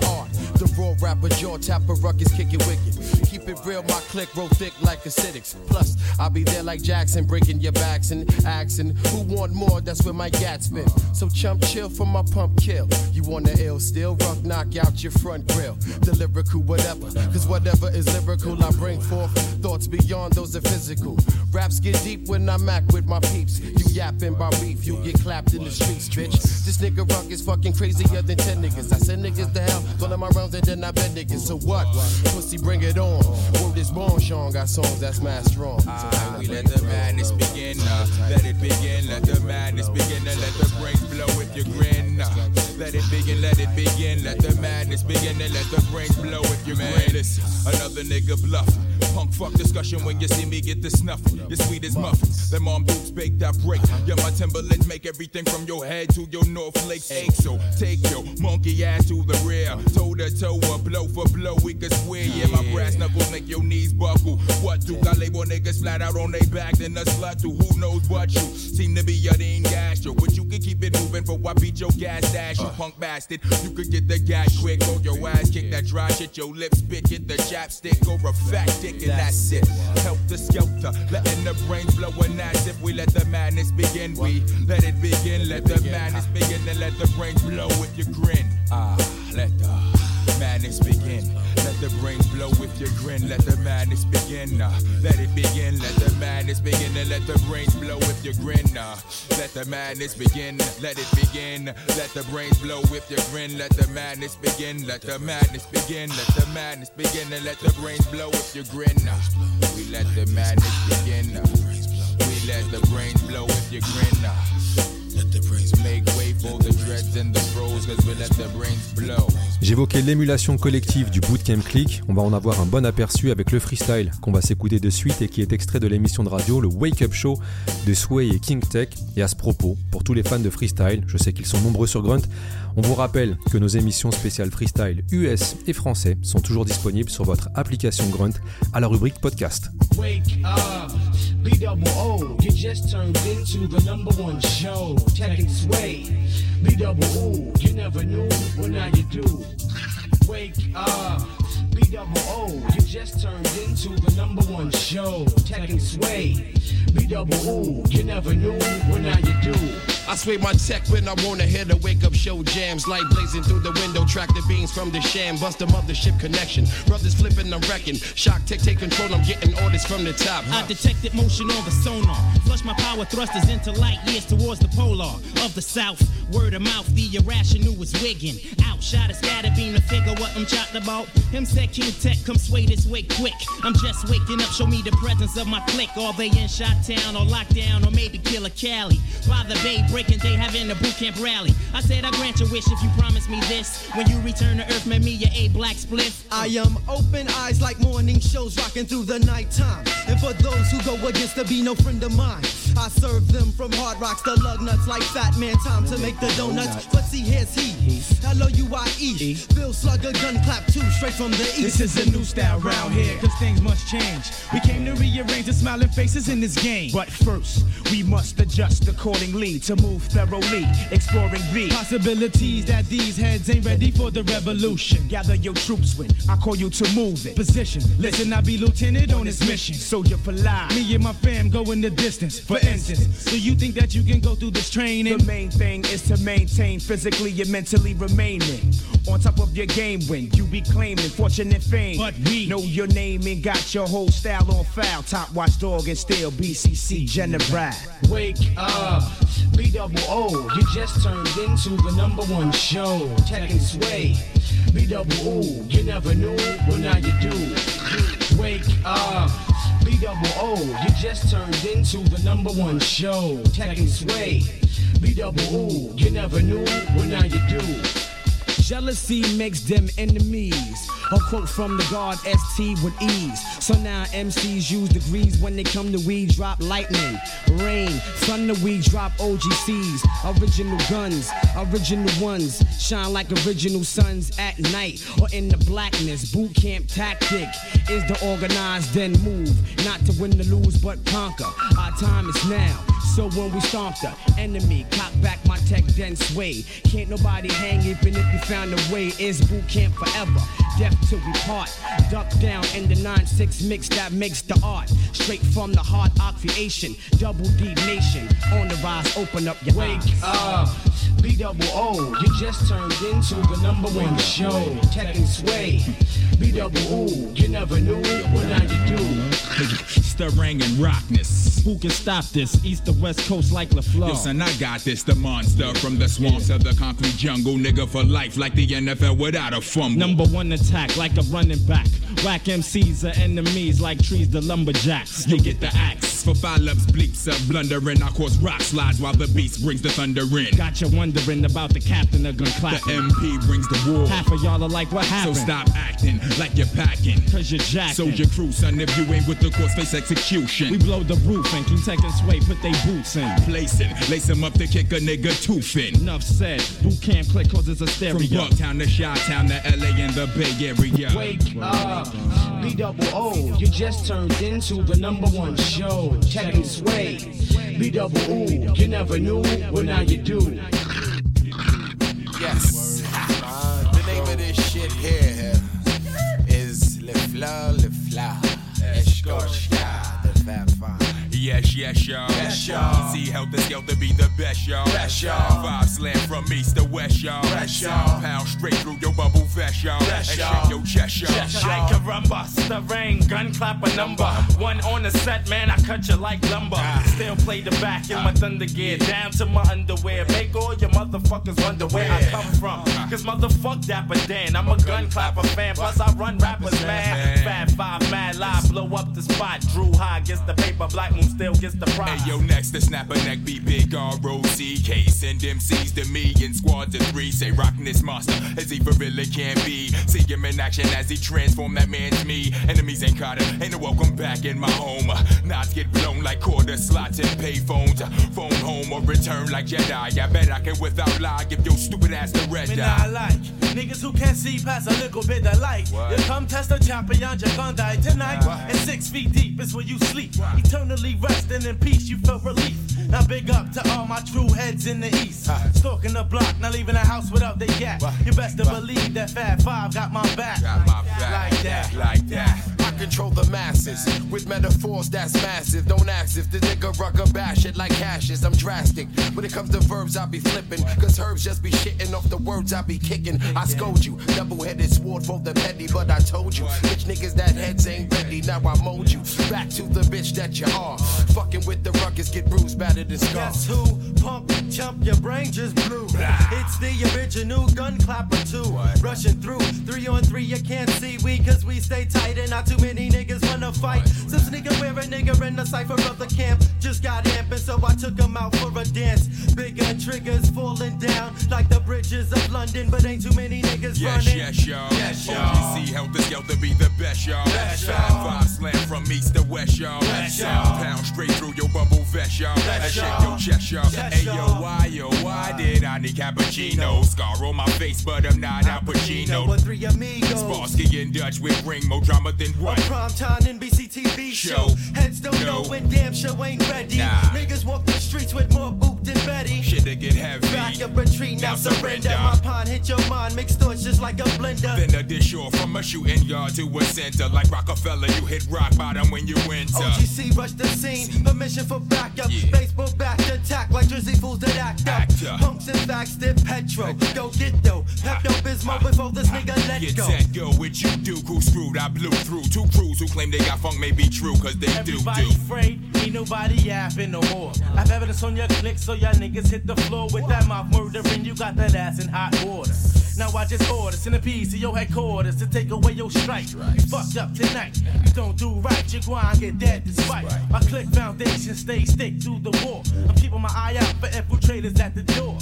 The raw rapper jaw tapper ruckus kick it wicked. Keep it real, my click roll thick like acidics. Plus, I'll be there like Jackson, breaking your backs and axing. Who want more? That's where my gats been. So chump chill for my pump kill. You wanna ill still? Rock knock out your front grill. The lyrical whatever. Cause whatever is lyrical, I bring forth thoughts beyond those are physical. Raps get deep when I'm with my peeps. You yapping about beef, you get clapped in the streets, bitch. This nigga rock is fucking crazier than 10 niggas. I send niggas to hell, of my rounds and then I bet niggas. So what? Pussy, bring it on. Word is born, Sean got songs that's mad strong. Ah, we let the madness begin, uh, let it begin, let the madness begin, and let the brains blow if you grin. Uh, let it begin, let it begin, let the madness begin, and let the brains blow if you grin. Listen, another nigga bluff. Punk fuck discussion when you see me get the snuff. You're sweet as muffins. Them mom dukes bake that break. Yeah, my Timberlands make everything from your head to your North Lakes ache. So take your monkey ass to the rear. Toe to toe or blow for blow, we can swear. Yeah, my brass knuckles make your knees buckle. What do I label niggas flat out on their back? Then a slut to who knows what you seem to be a dean gastro. But you can keep it moving for I beat your gas dash. You punk bastard. You could get the gas quick or your ass kick that dry shit. Your lips spit, get the chapstick or a fat dick, and that's it. Help the skelter, letting the brains blow and that's if we let the madness begin. We let it begin, let the madness begin, and let the brains blow if you grin. Ah, let the madness begin. Let the brains blow with your grin. Let the madness begin. Uh, let it begin. Let the madness begin. And let the brains blow with your grin. Uh, let the madness begin. Let it begin. Let the brains blow with your grin. Let the madness begin. Let the madness begin. Let the madness begin. And let the brains blow with your grin. Uh, we let the madness begin. Uh, we let the brains blow with your grin. Uh, let the brains make way for the dreads and the froze. Cause we let the brains blow. J'évoquais l'émulation collective du Bootcamp Click, on va en avoir un bon aperçu avec le freestyle qu'on va s'écouter de suite et qui est extrait de l'émission de radio le Wake Up Show de Sway et King Tech. Et à ce propos, pour tous les fans de freestyle, je sais qu'ils sont nombreux sur Grunt, on vous rappelle que nos émissions spéciales freestyle US et français sont toujours disponibles sur votre application Grunt à la rubrique podcast. Wake up, B double O. You just turned into the number one show. And sway. B double O. You never knew, well now you do. Wake up, B double O. You just turned into the number one show. And sway. B double O. You never knew, well now you do. I sway my tech when I wanna hear the wake up show jams. Light blazing through the window, track the beams from the sham. Bust the mothership connection. Brothers flipping, I'm wrecking. Shock, take, take control, I'm getting orders from the top. I detected motion on the sonar. Flush my power thrusters into light years towards the polar of the south. Word of mouth, the irrational was wigging. Outshot a scatter beam to figure what I'm chopped about. Him said King Tech, come sway this way quick. I'm just waking up, show me the presence of my clique. All they in shot town or lockdown or maybe Killer Cali? By the bay, breaking day, having a boot camp rally. I said I grant your wish if you promise me this. When you return to earth, make me your A black spliff. I am open eyes like morning shows rocking through the nighttime. And for those who go against, there be no friend of mine. I serve them from hard rocks, the lug nuts like fat man. Time to make the donuts. But see, here's he. L O U I E. Bill Slugger, gun clap two, straight from the east. This is a new style round here, cause things must change. We came to rearrange the smiling faces in this game. But first, we must adjust accordingly to move thoroughly, exploring B. Possibilities that these heads ain't ready for the revolution. Gather your troops when I call you to move it. Position, listen, I be lieutenant on this mission. Soldier for life. Me and my fam go in the distance. For instance, do you think that you can go through this training? The main thing is to maintain physically and mentally remaining on top of your game when you be claiming fortune and fame. But we know your name and got your whole style on file. Top watchdog and still BCC General. Wake up, B double O. You just turned into the number one show. Tech and sway. B double O. You never knew, well now you do. Wake up. B double O, you just turned into the number one show. Tech and sway. B double O, you never knew, well now you do. Jealousy makes them enemies. A quote from the God ST with ease. So now MCs use degrees when they come to weed, drop lightning, rain, thunder, we drop OGCs. Original guns, original ones, shine like original suns at night or in the blackness. Boot camp tactic is the organized then move, not to win or lose but conquer. Our time is now. So when we stomp the enemy, cock back my tech, then sway. Can't nobody hang even if you found a way. It's boot camp forever, death till we part. Duck down in the 9-6 mix that makes the art. Straight from the heart of creation, double D nation. On the rise, open up your Wake up, B double O. You just turned into the number one show. Tech and sway. B double O. You never knew, what now you do. Stirring and rockness. Who can stop this? East to west coast like LaFleur. Yo, son, I got this. The monster from the swamps of the concrete jungle. Nigga for life, like the NFL without a fumble. Number one attack, like a running back. Whack MCs are enemies, like trees the lumberjacks. You get the axe for follow-ups, bleeps up, blundering. I cause rock slides while the beast brings the thunder in. Got you wondering about the captain of gun clap. The MP brings the war. Half of y'all are like, what happened? So stop acting like you're packing. Cause you're jacking. Soldier crew, son, if you ain't with the course, face execution. We blow the roof and keep taking sway, put they boots in. Placing, lace them up to kick a nigga tooth in. Enough said, Boot Camp Clik cause it's a stereo. From Bucktown to Chi-Town to LA and the Bay Area. Wake up, B double O. You just turned into the number one show. Tech and sway. B double O. You never knew, well now you do. Yes. *laughs* the name of this shit here is Le Fleur, Le Fleur. Eshkoshka, the Fab Five. Yes, yes, y'all. Yes, y'all. See, the skelter be the best, y'all. Best, y'all. Five slam from east to west, y'all. Best, y'all. Pound straight through your bubble vest, y'all. Best, y'all. shake your chest, y'all. Chest, y'all. I gun clap a number. One on the set, man, I cut you like lumber. Ah. Still play the back in my thunder gear, down to my underwear. Make all your motherfuckers wonder where I come from. Ah. Cause motherfuck Dapper Dan, I'm a gun clapper fan. Plus I run rappers, man. Fat five, mad live, blow up the spot. Drew high gets the paper, Black Moon still gets the prize. Hey, yo, next to snap a neck, be big R-O-C-K. Send MCs to me in squads of three. Say, rockin' this monster as he for really can be. See him in action as he transformed that man's me. Enemies ain't caught him, ain't no welcome back in my home. Knots get blown like quarter slots and payphones. Phone home or return like Jedi. I bet I can without lie give your stupid ass the red eye. not like niggas who can't see past a little bit of light. What? You come test the champion, you're gonna die tonight. And six feet deep is where you sleep. Eternally resting in peace, you feel relief. Now big up to all my true heads in the east. Stalking the block, not leaving the house without the yak. You best to believe that Fat Five got my back. Got my back. Like that. Like that. I control the masses with metaphors that's massive. Don't ask if the nigga rucker bash it like hashes. I'm drastic. When it comes to verbs, I be flipping. Cause herbs just be shitting off the words I be kicking. I scold you. Double headed sword for the petty, but I told you. Bitch niggas that heads ain't ready. Now I mold you. Back to the bitch that you are. Fucking with the ruckus, get bruised, battered, and scarred. Guess who? Punk, chump, your brain just blew. It's the original gun clapper too. Rushing through, three on three, you can't see we cause we stay tight and not too many niggas wanna fight. Some sneaker wear a nigga in the cipher of the camp. Just got amping, so I took him out for a dance. Bigger triggers falling down like the bridges of London, but ain't too many niggas Yes, running. yes, y'all. Yes, y'all. OGC Heltah Skeltah be the best, y'all. Best, y'all. five slam from east to west, y'all. Best, y'all. Pound straight through your bubble vest, y'all. And shake your chest, y'all. Hey, yo, why, yo, why did I need cappuccino? Scar on my face, but I'm not Al Pacino. With three amigos. Sparsky in Dutch with ring, more drama than what? Prime time NBC TV show. Heads don't No. know when damn show ain't ready. Nah. Niggas walk the streets with more boot than Betty. Shit to get heavy. Back up retreat, now Now surrender. surrender. My pond hit your mind, mixed thoughts just like a blender. Then a dish or from a shooting yard to a center. Like Rockefeller, you hit rock bottom when you enter. OGC rush the scene, permission for backup. Baseball back to attack like Drizzy fools that act up. Actor. Punks and facts, did Petro. Go get though. Pepto Bismol before this nigga let Get go. set, go, what you do, who screwed, I blew through Two crews who claim they got funk may be true, cause they do, Everybody do afraid, ain't nobody yapping no more. I've evidence on your click, so y'all niggas hit the floor with that mouth murdering. You got that ass in hot water. Now I just order centipedes to your headquarters to take away your strike. You fucked up tonight. You don't do right, you grind get dead despite. My click foundation stay stick through the war. I'm keeping my eye out for infiltrators at the door.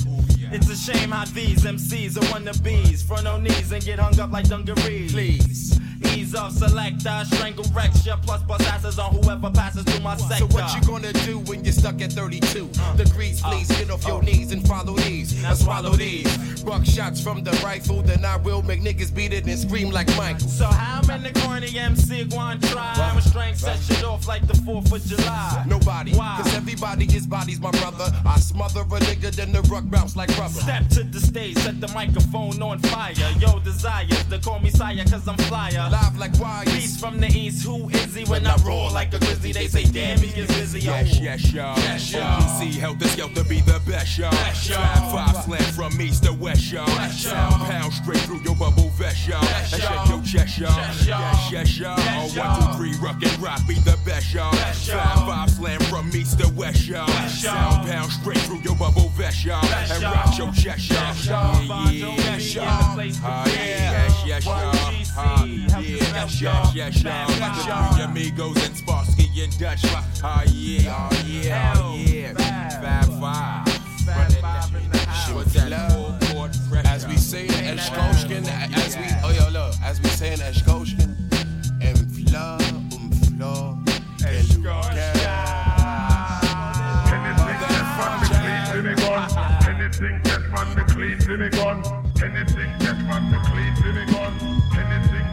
It's a shame how these MCs are wannabes. Front on knees and get hung up like dungarees. Please. Ease off, select, I strangle ya, plus bust asses on whoever passes through my sector. So what you gonna do when you're stuck at 32 degrees? Uh, please get off your uh. knees and follow these. And swallow these. Buck shots from the rifle, then I will make niggas beat it and scream like Michael. So how many the corny MC going try? Restraint set shit off like the 4th of July. Nobody, Why? cause everybody is bodies, my brother. I smother a nigga, then the ruck bounce like rubber. Step to the stage, set the microphone on fire. Yo, desires to call me sire, cause I'm flyer. Live like wires. Beast from the east, who is he? When I roar like a grizzly, they say, damn, he is busy. Yes, yes, y'all. Yes, y'all. See, Heltah Skeltah be the best, y'all. Best, y'all. Five, five slam from east to west, y'all. Sound pound straight through your bubble vest, y'all. And shake your chest, y'all. Yes, y'all. Yes, yes, y'all. Yes, y'all. three, rock and rock be the best, y'all. Five, five slam from east to west, y'all. Sound pound straight through your bubble vest, y'all. And rock your chest, y'all. Yeah, yeah, yes, y'all. the place to Ah, be. yes, yes, y'all. YGC, help yeah, us yes, out, yes, y'all. yes, y'all. Bad The y'all. three amigos and Sparsky in Dutch. Ah, yeah, oh, yeah, oh, yeah. Fab five. Running that shit. With that full court pressure. As we say in Eshkoshka, as we, oh yo, look, as we say in Eshkoshka, en vla, um vla, Anything get man me clean to me gun. Anything get man me clean to me gun. Anything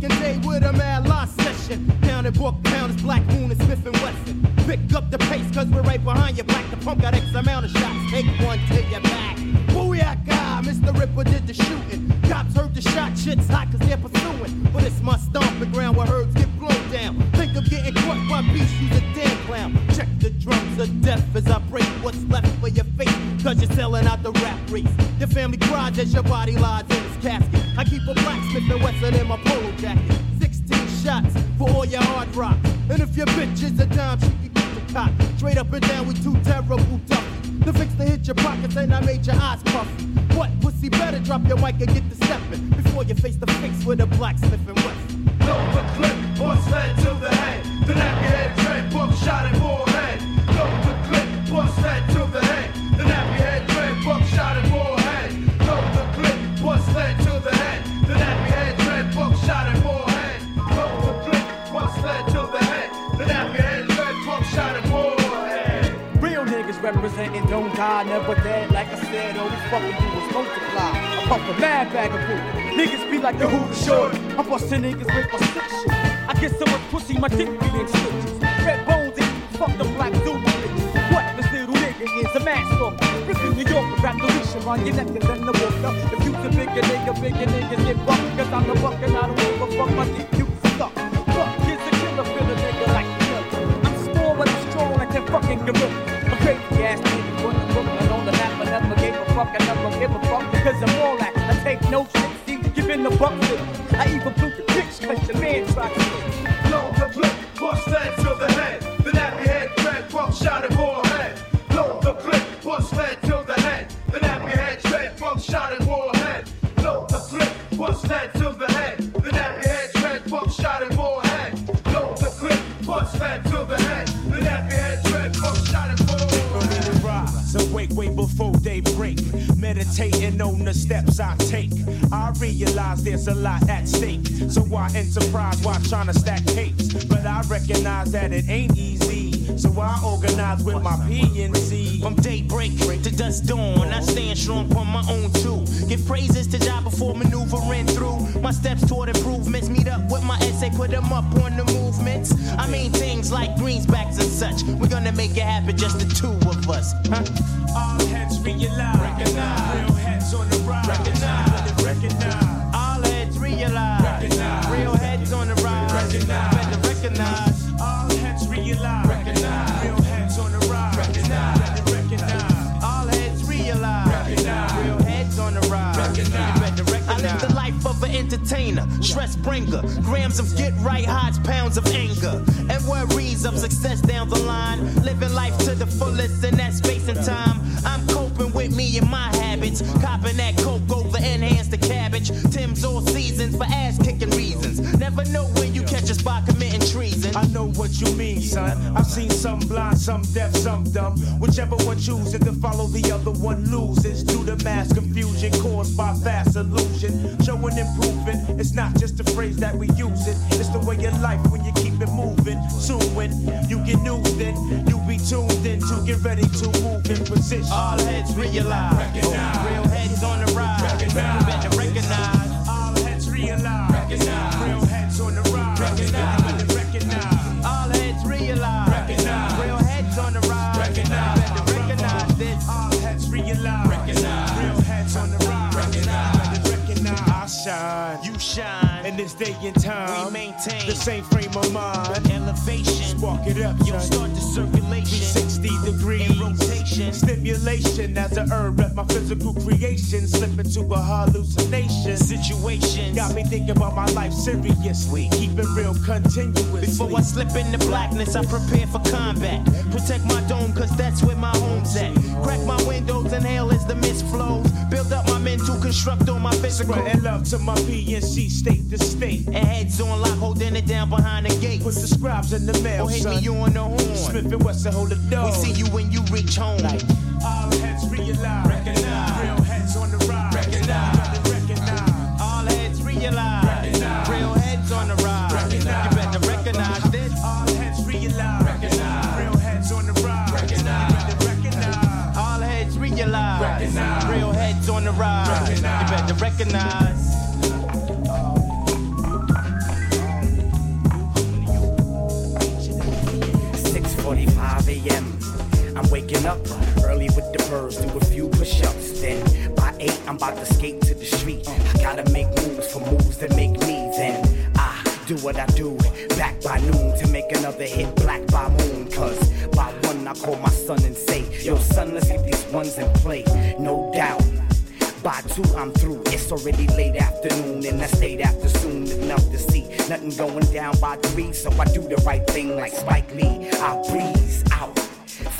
go day with a mad lot session. Pound and book pounders, Black Moon and Smif-N-Wessun. Pick up the pace, cause we're right behind you. Black the pump got X amount of shots. Take one to your back. Booyaka, Mr. Ripper did the shooting. Cops heard the shot, shit's hot cause they're pursuing. But it's my stomping ground where herbs get blown down. Think of getting caught by beast, you a damn clown. Check the drums of death as I break what's left for your you're selling out the rap race. Your family cries as your body lies in its casket. I keep a blacksmith and Wesson in my polo jacket. 16 shots for all your hard rocks. And if your bitch is a dime, she can get the cock. Straight up and down with two terrible toughies. The fix to hit your pockets and I made your eyes puffy. What pussy better drop your mic and get the stepping before you face the fix with a blacksmith and Wesson. Lower clip, horse head to the head. The nappy head, dread, buck shot and forehead. Lower clip, horse head representing don't die, never dead. Like I said, all we fucking do is multiply. I pump a mad bag of food. Niggas be like the who short. I'm busting niggas with my sick shit. I get so much pussy, my dick be in stitches. Red bones and fuck the black dude. What this little nigga is a mask off. Brooklyn, New York, rap the leash around your neck and then the water. If you's a bigger nigga, bigger niggas get bucked. Cause I'm the buck and I don't give a fuck. My dick, you suck. Fuck, kids a killer, feel a nigga like killer. I'm small but I'm strong like that fucking gorilla. Crazy ass nigga put the Brooklyn on the map. I never gave a fuck, I never give a fuck. Because I'm all that. I take no shit, see, giving the buck to I even blew the bitch cause the man tried to hit. Lower clip, horse head to the head. The nappy head, dread, buck shot and Meditating on the steps I take. I realize there's a lot at stake. So I enterprise while trying to stack capes. But I recognize that it ain't easy. So I organize with my PNC. From daybreak to dusk dawn, I stand strong on my own too. Give praises to job before maneuvering through. My steps toward improvements. Meet up with my essay, put them up on the movements. I mean things like greensbacks and such. We're gonna make it happen, just the two of us. Huh? All heads realize. Recognize. Real heads on the rise. Recognize. Recognize. All heads realize. Recognize. Real heads on the rise. Recognize. Better recognize. Entertainer, stress bringer, grams of get right highs, pounds of anger, and worries of success down the line. Living life to the fullest in that space and time. I'm coping with me and my habits, copping that coke over enhance the cabbage. Tim's all seasons for ass kicking. Never know when you catch a spot committing treason. I know what you mean, son. I've seen some blind, some deaf, some dumb. Whichever one chooses to follow the other one loses. Due to mass confusion caused by fast illusion. Showing improvement, it's not just a phrase that we use it. It's the way of life when you keep it moving. Soon when you get news, then you be tuned in to get ready to move in position. All heads realize. Recognize. Real heads on the rise. Recognize. In this time. We maintain the same frame of mind. elevation. Spark it up, You'll start the circulation. 60 degrees. In rotation. Stimulation as a herb at my physical creation. Slip into a hallucination. Situations. Got me thinking about my life seriously. Keep it real continuously. Before I slip into blackness, I prepare for combat. Protect my dome, cause that's where my home's at. Crack my windows, inhale as the mist flows. Build mental, construct on my physical. Spreading love to my PNC state to state. And heads on lock, holding it down behind the gate. Put the scribes in the mail, Or hit son. me on the horn. Smith and Wesson hold the door. We see you when you reach home. All heads realize. Recognize. Recognize. 6:45 a.m. I'm waking up early with the birds, do a few push-ups. Then by eight, I'm about to skate to the street. I gotta make moves for moves that make me. Then I do what I do, back by noon to make another hit, black by moon. Cause by one, I call my son and say, Yo, son, let's get these ones in play. No doubt. By two, I'm through. It's already late afternoon, and I stayed after soon enough to see nothing going down by three. So I do the right thing like Spike Lee. I breeze out.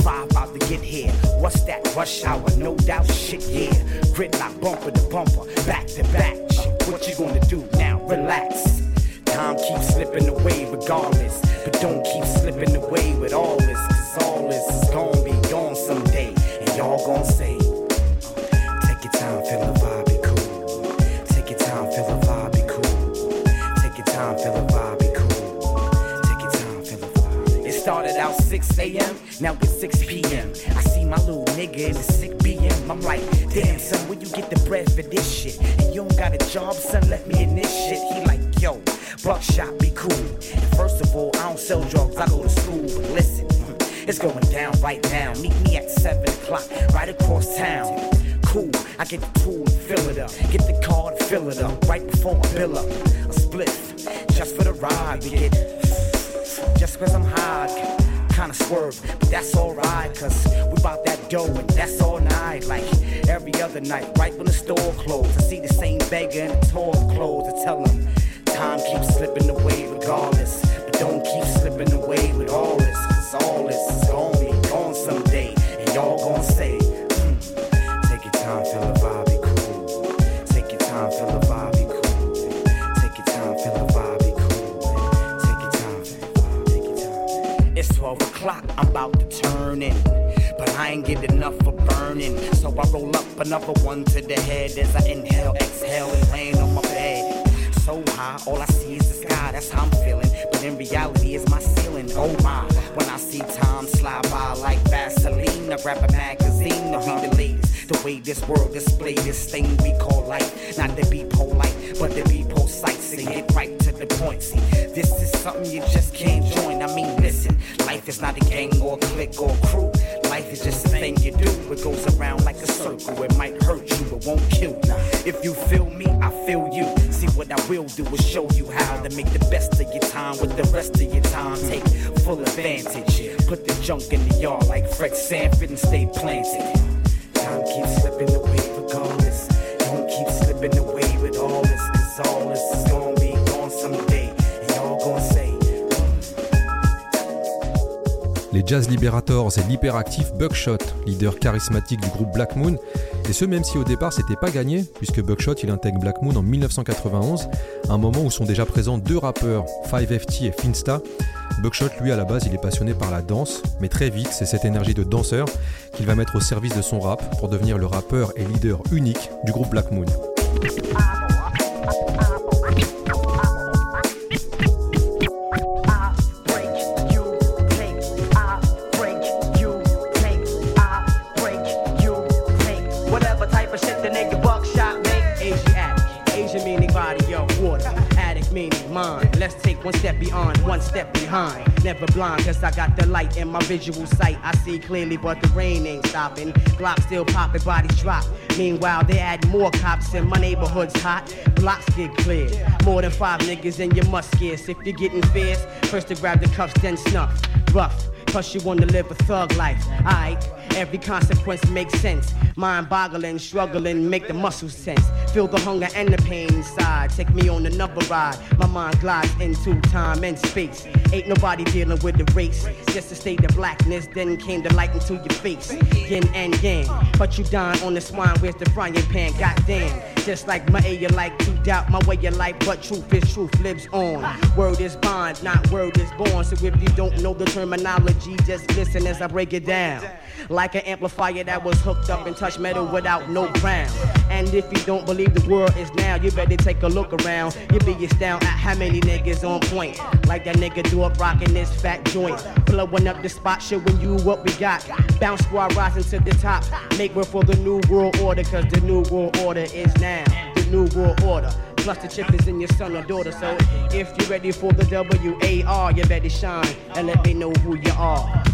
Five about to get here. What's that rush hour? No doubt, shit, yeah. Gridlock bumper to bumper, back to back. What you gonna do now? Relax. Time keeps slipping away regardless. But don't keep slipping away with all this. Cause all this is gonna be gone someday. And y'all gonna say, 6 a.m., now it's 6 p.m. I see my little nigga in the sick BM. I'm like, damn, son, where you get the bread for this shit? And you don't got a job, son, let me in this shit. He like, yo, buckshot, be cool. And first of all, I don't sell drugs, I go to school. But listen, mm, it's going down right now. Meet me at 7 o'clock, right across town cool. I get the tool and fill it up. Get the car card, fill it up. Right before I bill up. A spliff, just for the ride. We get, just cause I'm high. Kinda swerve, but that's alright. Cause we bout that dough and that's all night. Like every other night, right when the store closed. I see the same beggar in the torn clothes. I tell him, time keeps slipping away regardless. But don't keep slipping away with all this. Cause all this is gonna be gone someday. And y'all gonna say, It's 12 o'clock, I'm about to turn in. But I ain't get enough for burning. So I roll up another one to the head as I inhale, exhale, and land on my bed. So high, all I see is the sky, that's how I'm feeling. But in reality, it's my ceiling. Oh my, when I see time slide by like Vaseline, I grab a magazine the latest. The way this world display this thing we call life. Not to be polite, but to be precise and get right to the point. See, this is something you just can't join. I mean, listen, life is not a gang or a clique or a crew. Life is just a thing you do. It goes around like a circle. It might hurt you, but won't kill you. If you feel me, I feel you. See, what I will do is show you how to make the best of your time with the rest of your time. Take full advantage. Put the junk in the yard like Fred Sanford and stay planted. Keeps slipping away regardless. Don't keep slipping away with all this, cause all this is gonna be gone someday. And y'all gonna say, Les Jazz Liberators et l'hyperactif Buckshot, leader charismatique du groupe Black Moon, et ce même si au départ c'était pas gagné, puisque Buckshot il intègre Black Moon en 1991, un moment où sont déjà présents deux rappeurs, 5FT et Finsta. Buckshot lui à la base il est passionné par la danse, mais très vite c'est cette énergie de danseur qu'il va mettre au service de son rap pour devenir le rappeur et leader unique du groupe Black Moon. One step beyond, one step behind. Never blind, cause I got the light in my visual sight. I see clearly, but the rain ain't stopping. Glock still popping, bodies drop. Meanwhile, they add more cops and my neighborhood's hot. Blocks get cleared. More than five niggas and you must scarce. If you're getting fierce, first to grab the cuffs, then snuff. Rough. Plus you wanna live a thug life, alright? Every consequence makes sense. Mind boggling, struggling, make the muscles sense. Feel the hunger and the pain inside. Take me on another ride. My mind glides into time and space. Ain't nobody dealing with the race. Just a state of blackness, then came the light into your face. Yin and yang. But you dine on the swine, where's the frying pan? Goddamn. Just like my A, you like to doubt my way of life, but truth is truth lives on. Word is bond, not word is born. So if you don't know the terminology, just listen as I break it down. Like an amplifier that was hooked up and touched metal without no ground. And if you don't believe the world is now, you better take a look around. You be astounded at how many niggas on point. Like that nigga do up rocking this fat joint. Blowing up the spot, showing you what we got. Bounce squad rising to the top. Make way for the new world order, cause the new world order is now. The new world order. Plus the chip is in your son or daughter. So if you're ready for the W-A-R, you better shine and let me know who you are.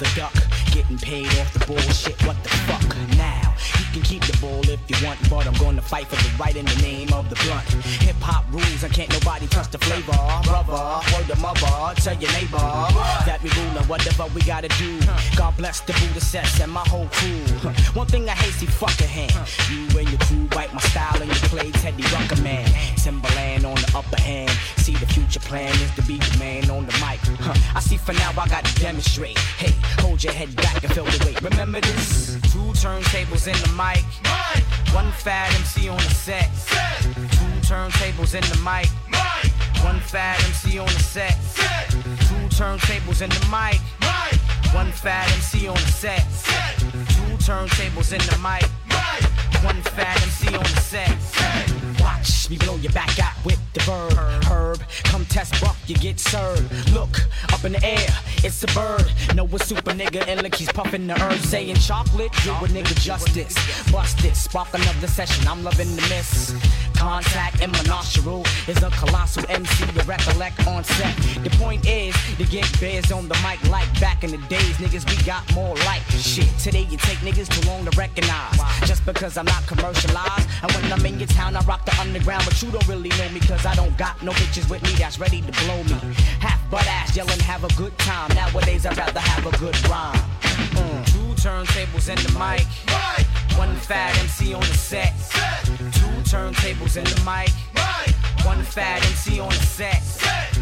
Another duck getting paid off the bullshit. What the fuck but I'm gonna fight for the right in the name of the blunt. Hip hop rules, and can't nobody touch the flavor. Brother, word the mother, tell your neighbor that we rule whatever we gotta do. God bless the Buddha sets and my whole crew. One thing I hate, see fucking hand. You and your crew bite my style and you play Teddy Rucker man. Timberland on the upper hand. See the future plan is to be the man on the mic. I see for now I got to demonstrate. Hey, hold your head back and feel the weight. Remember this? Two turntables in the mic. One fat MC on the set. Two turntables in the mic. One fat MC on the set. Two turntables in the mic. One fat MC on the set. Two turntables in the mic. One fat MC on the set. Watch me blow your back out with Herb, come test buck, you get served. Look up in the air, it's a bird. Know a super nigga and look, he's puffing the herb. Saying chocolate, do a nigga justice. Bust it, spark another session. I'm loving the miss. Contact in my nostril is a colossal MC to recollect on set. The point is to get bears on the mic like back in the days. Niggas, we got more like shit. Today you take niggas too long to recognize. Just because I'm not commercialized. And when I'm in your town, I rock the underground. But you don't really know me cause I don't got no bitches with me that's ready to blow me. Half butt ass yelling, have a good time. Nowadays, I'd rather have a good rhyme. Mm. Two turntables and the mic. One fat MC on the set. Two turntables in the mic. One fat MC on the set.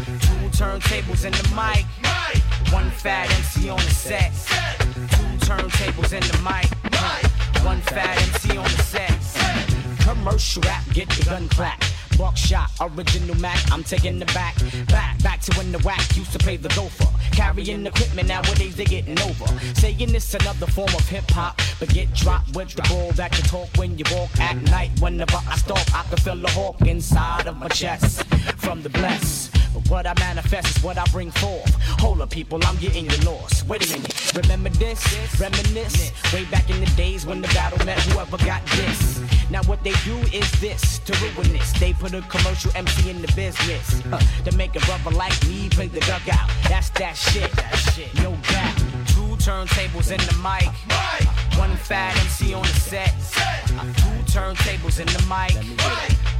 Two turntables in the mic. One fat MC on the set. Two turntables in the mic. One fat MC on the set. Commercial rap, get the gun clap. Buckshot, original Mac, I'm taking the back. Back, back to when the whack used to pay the gopher. Carrying equipment, nowadays they getting over. Saying this another form of hip hop, but get dropped with the ball that can talk when you walk at night. Whenever I stalk, I can feel the hawk inside of my chest from the bless. But what I manifest is what I bring forth. Hold up, people, I'm getting you lost. Wait a minute, remember this? Reminisce. Way back in the days when the battle met whoever got this. Now what they do is this to ruin this. They put a commercial MC in the business huh, to make a brother like me play the dugout. That's that shit. That shit. No doubt. Two turntables in the mic. One fat MC on the set. Two turntables in the mic.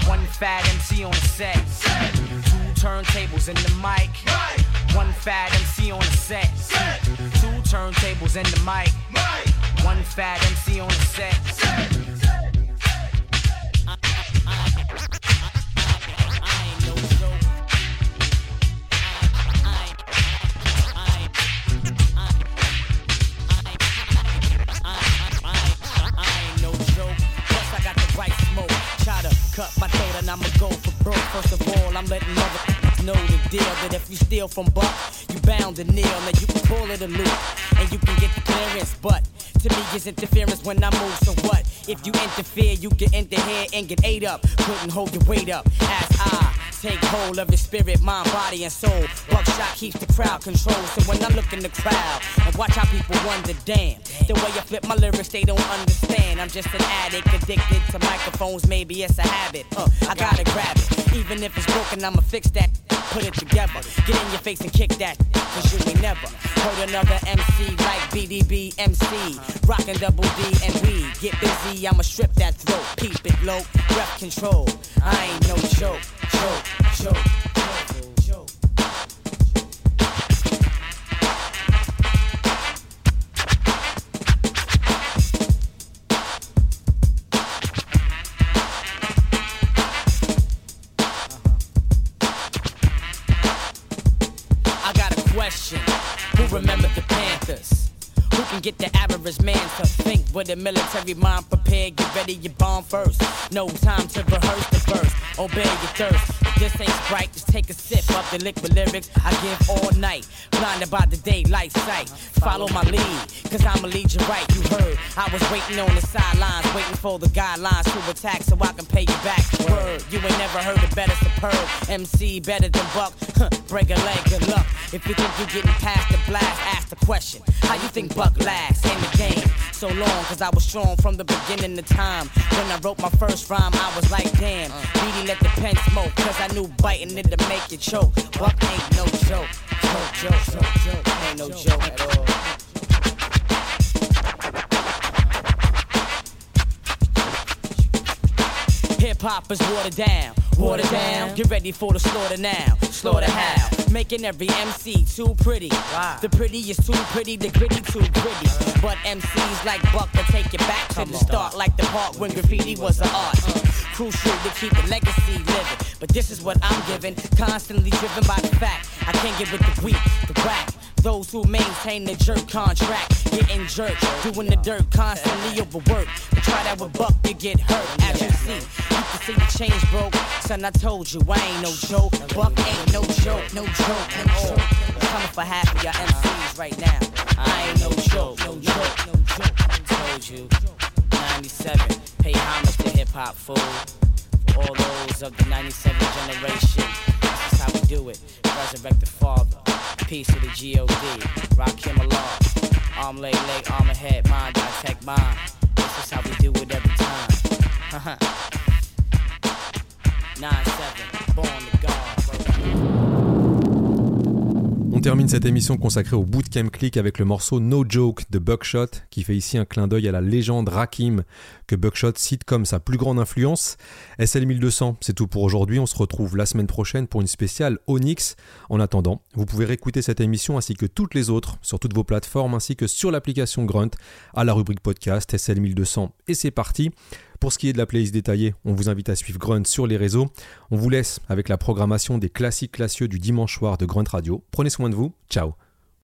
One fat MC on the set. Turntables in the mic. One fat MC on the set. set. Two turntables in the mic. One fat MC on the set. I ain't no joke. Plus I got the right smoke. Try to cut my throat and I'ma go for broke. First of all, I'm letting mother know the deal that if you steal from Buck, you bound to kneel. Now you can pull it a loop and you can get the clearance, but to me it's interference when I move. So what? If you interfere, you get into here and get ate up. Couldn't hold your weight up as I take hold of your spirit, mind, body, and soul. Buckshot keeps the crowd controlled. So when I look in the crowd and watch how people wonder, damn, the way I flip my lyrics, they don't understand. I'm just an addict, addicted to microphones. Maybe it's a habit. Uh, I gotta grab it. Even if it's broken, I'ma fix that. Put it together. Get in your face and kick that. Cause you ain't never heard another MC like BDB MC. Rockin' double D and we get busy. I'ma strip that throat. Keep it low. Rep control. I ain't no. Joke, joke, joke, joke. Get the average man to think with a military mind prepared? Get ready, you bomb first. No time to rehearse the verse. Obey your thirst. This ain't Sprite, just take a sip of the liquid lyrics I give all night. Blinded by the daylight sight. Follow my lead, cause I'ma lead you right. You heard, I was waiting on the sidelines, waiting for the guidelines to attack so I can pay you back. Word, you ain't never heard a better superb MC, better than Buck. Break a leg, good luck. If you think you're getting past the blast, ask question. How you think Buck lasts in the game? So long, cause I was strong from the beginning of time. When I wrote my first rhyme, I was like, damn, really let the pen smoke. Cause I knew biting it to make you choke. Buck ain't no joke. no joke, no joke. Ain't no joke at all. Hip hop is watered down, watered down. Get ready for the slaughter now, slaughter how? Making every MC too pretty. The pretty is too pretty, the gritty too gritty. But MCs like Buck to take you back to the start, like the part when graffiti was an art. Crucial to keep the legacy living. But this is what I'm giving, constantly driven by the fact I can't get with the weak, the whack. Those who maintain the jerk contract, getting jerked, doing the dirt constantly overworked. Try that with Buck, you get hurt. As you see, you can see the change broke. Son, I told you, I ain't no joke. Buck ain't no joke, no joke at all. Coming for half of your MCs right now. I ain't no joke, no joke, no joke. Told you, 97, pay homage to hip hop, fool. For all those of the 97 generation, this is how we do it. Resurrect the father. Peace to the G.O.D. Rock him along. Arm lay, lay, arm ahead, mind, I take mine. This is how we do it every time. *laughs* 9-7, born On termine cette émission consacrée au Bootcamp Click avec le morceau No Joke de Buckshot qui fait ici un clin d'œil à la légende Rakim que Buckshot cite comme sa plus grande influence. SL 1200, c'est tout pour aujourd'hui. On se retrouve la semaine prochaine pour une spéciale Onyx. En attendant, vous pouvez réécouter cette émission ainsi que toutes les autres sur toutes vos plateformes ainsi que sur l'application Grunt à la rubrique podcast SL 1200 et c'est parti. Pour ce qui est de la playlist détaillée, on vous invite à suivre Grunt sur les réseaux. On vous laisse avec la programmation des classiques classieux du dimanche soir de Grunt Radio. Prenez soin de vous. Ciao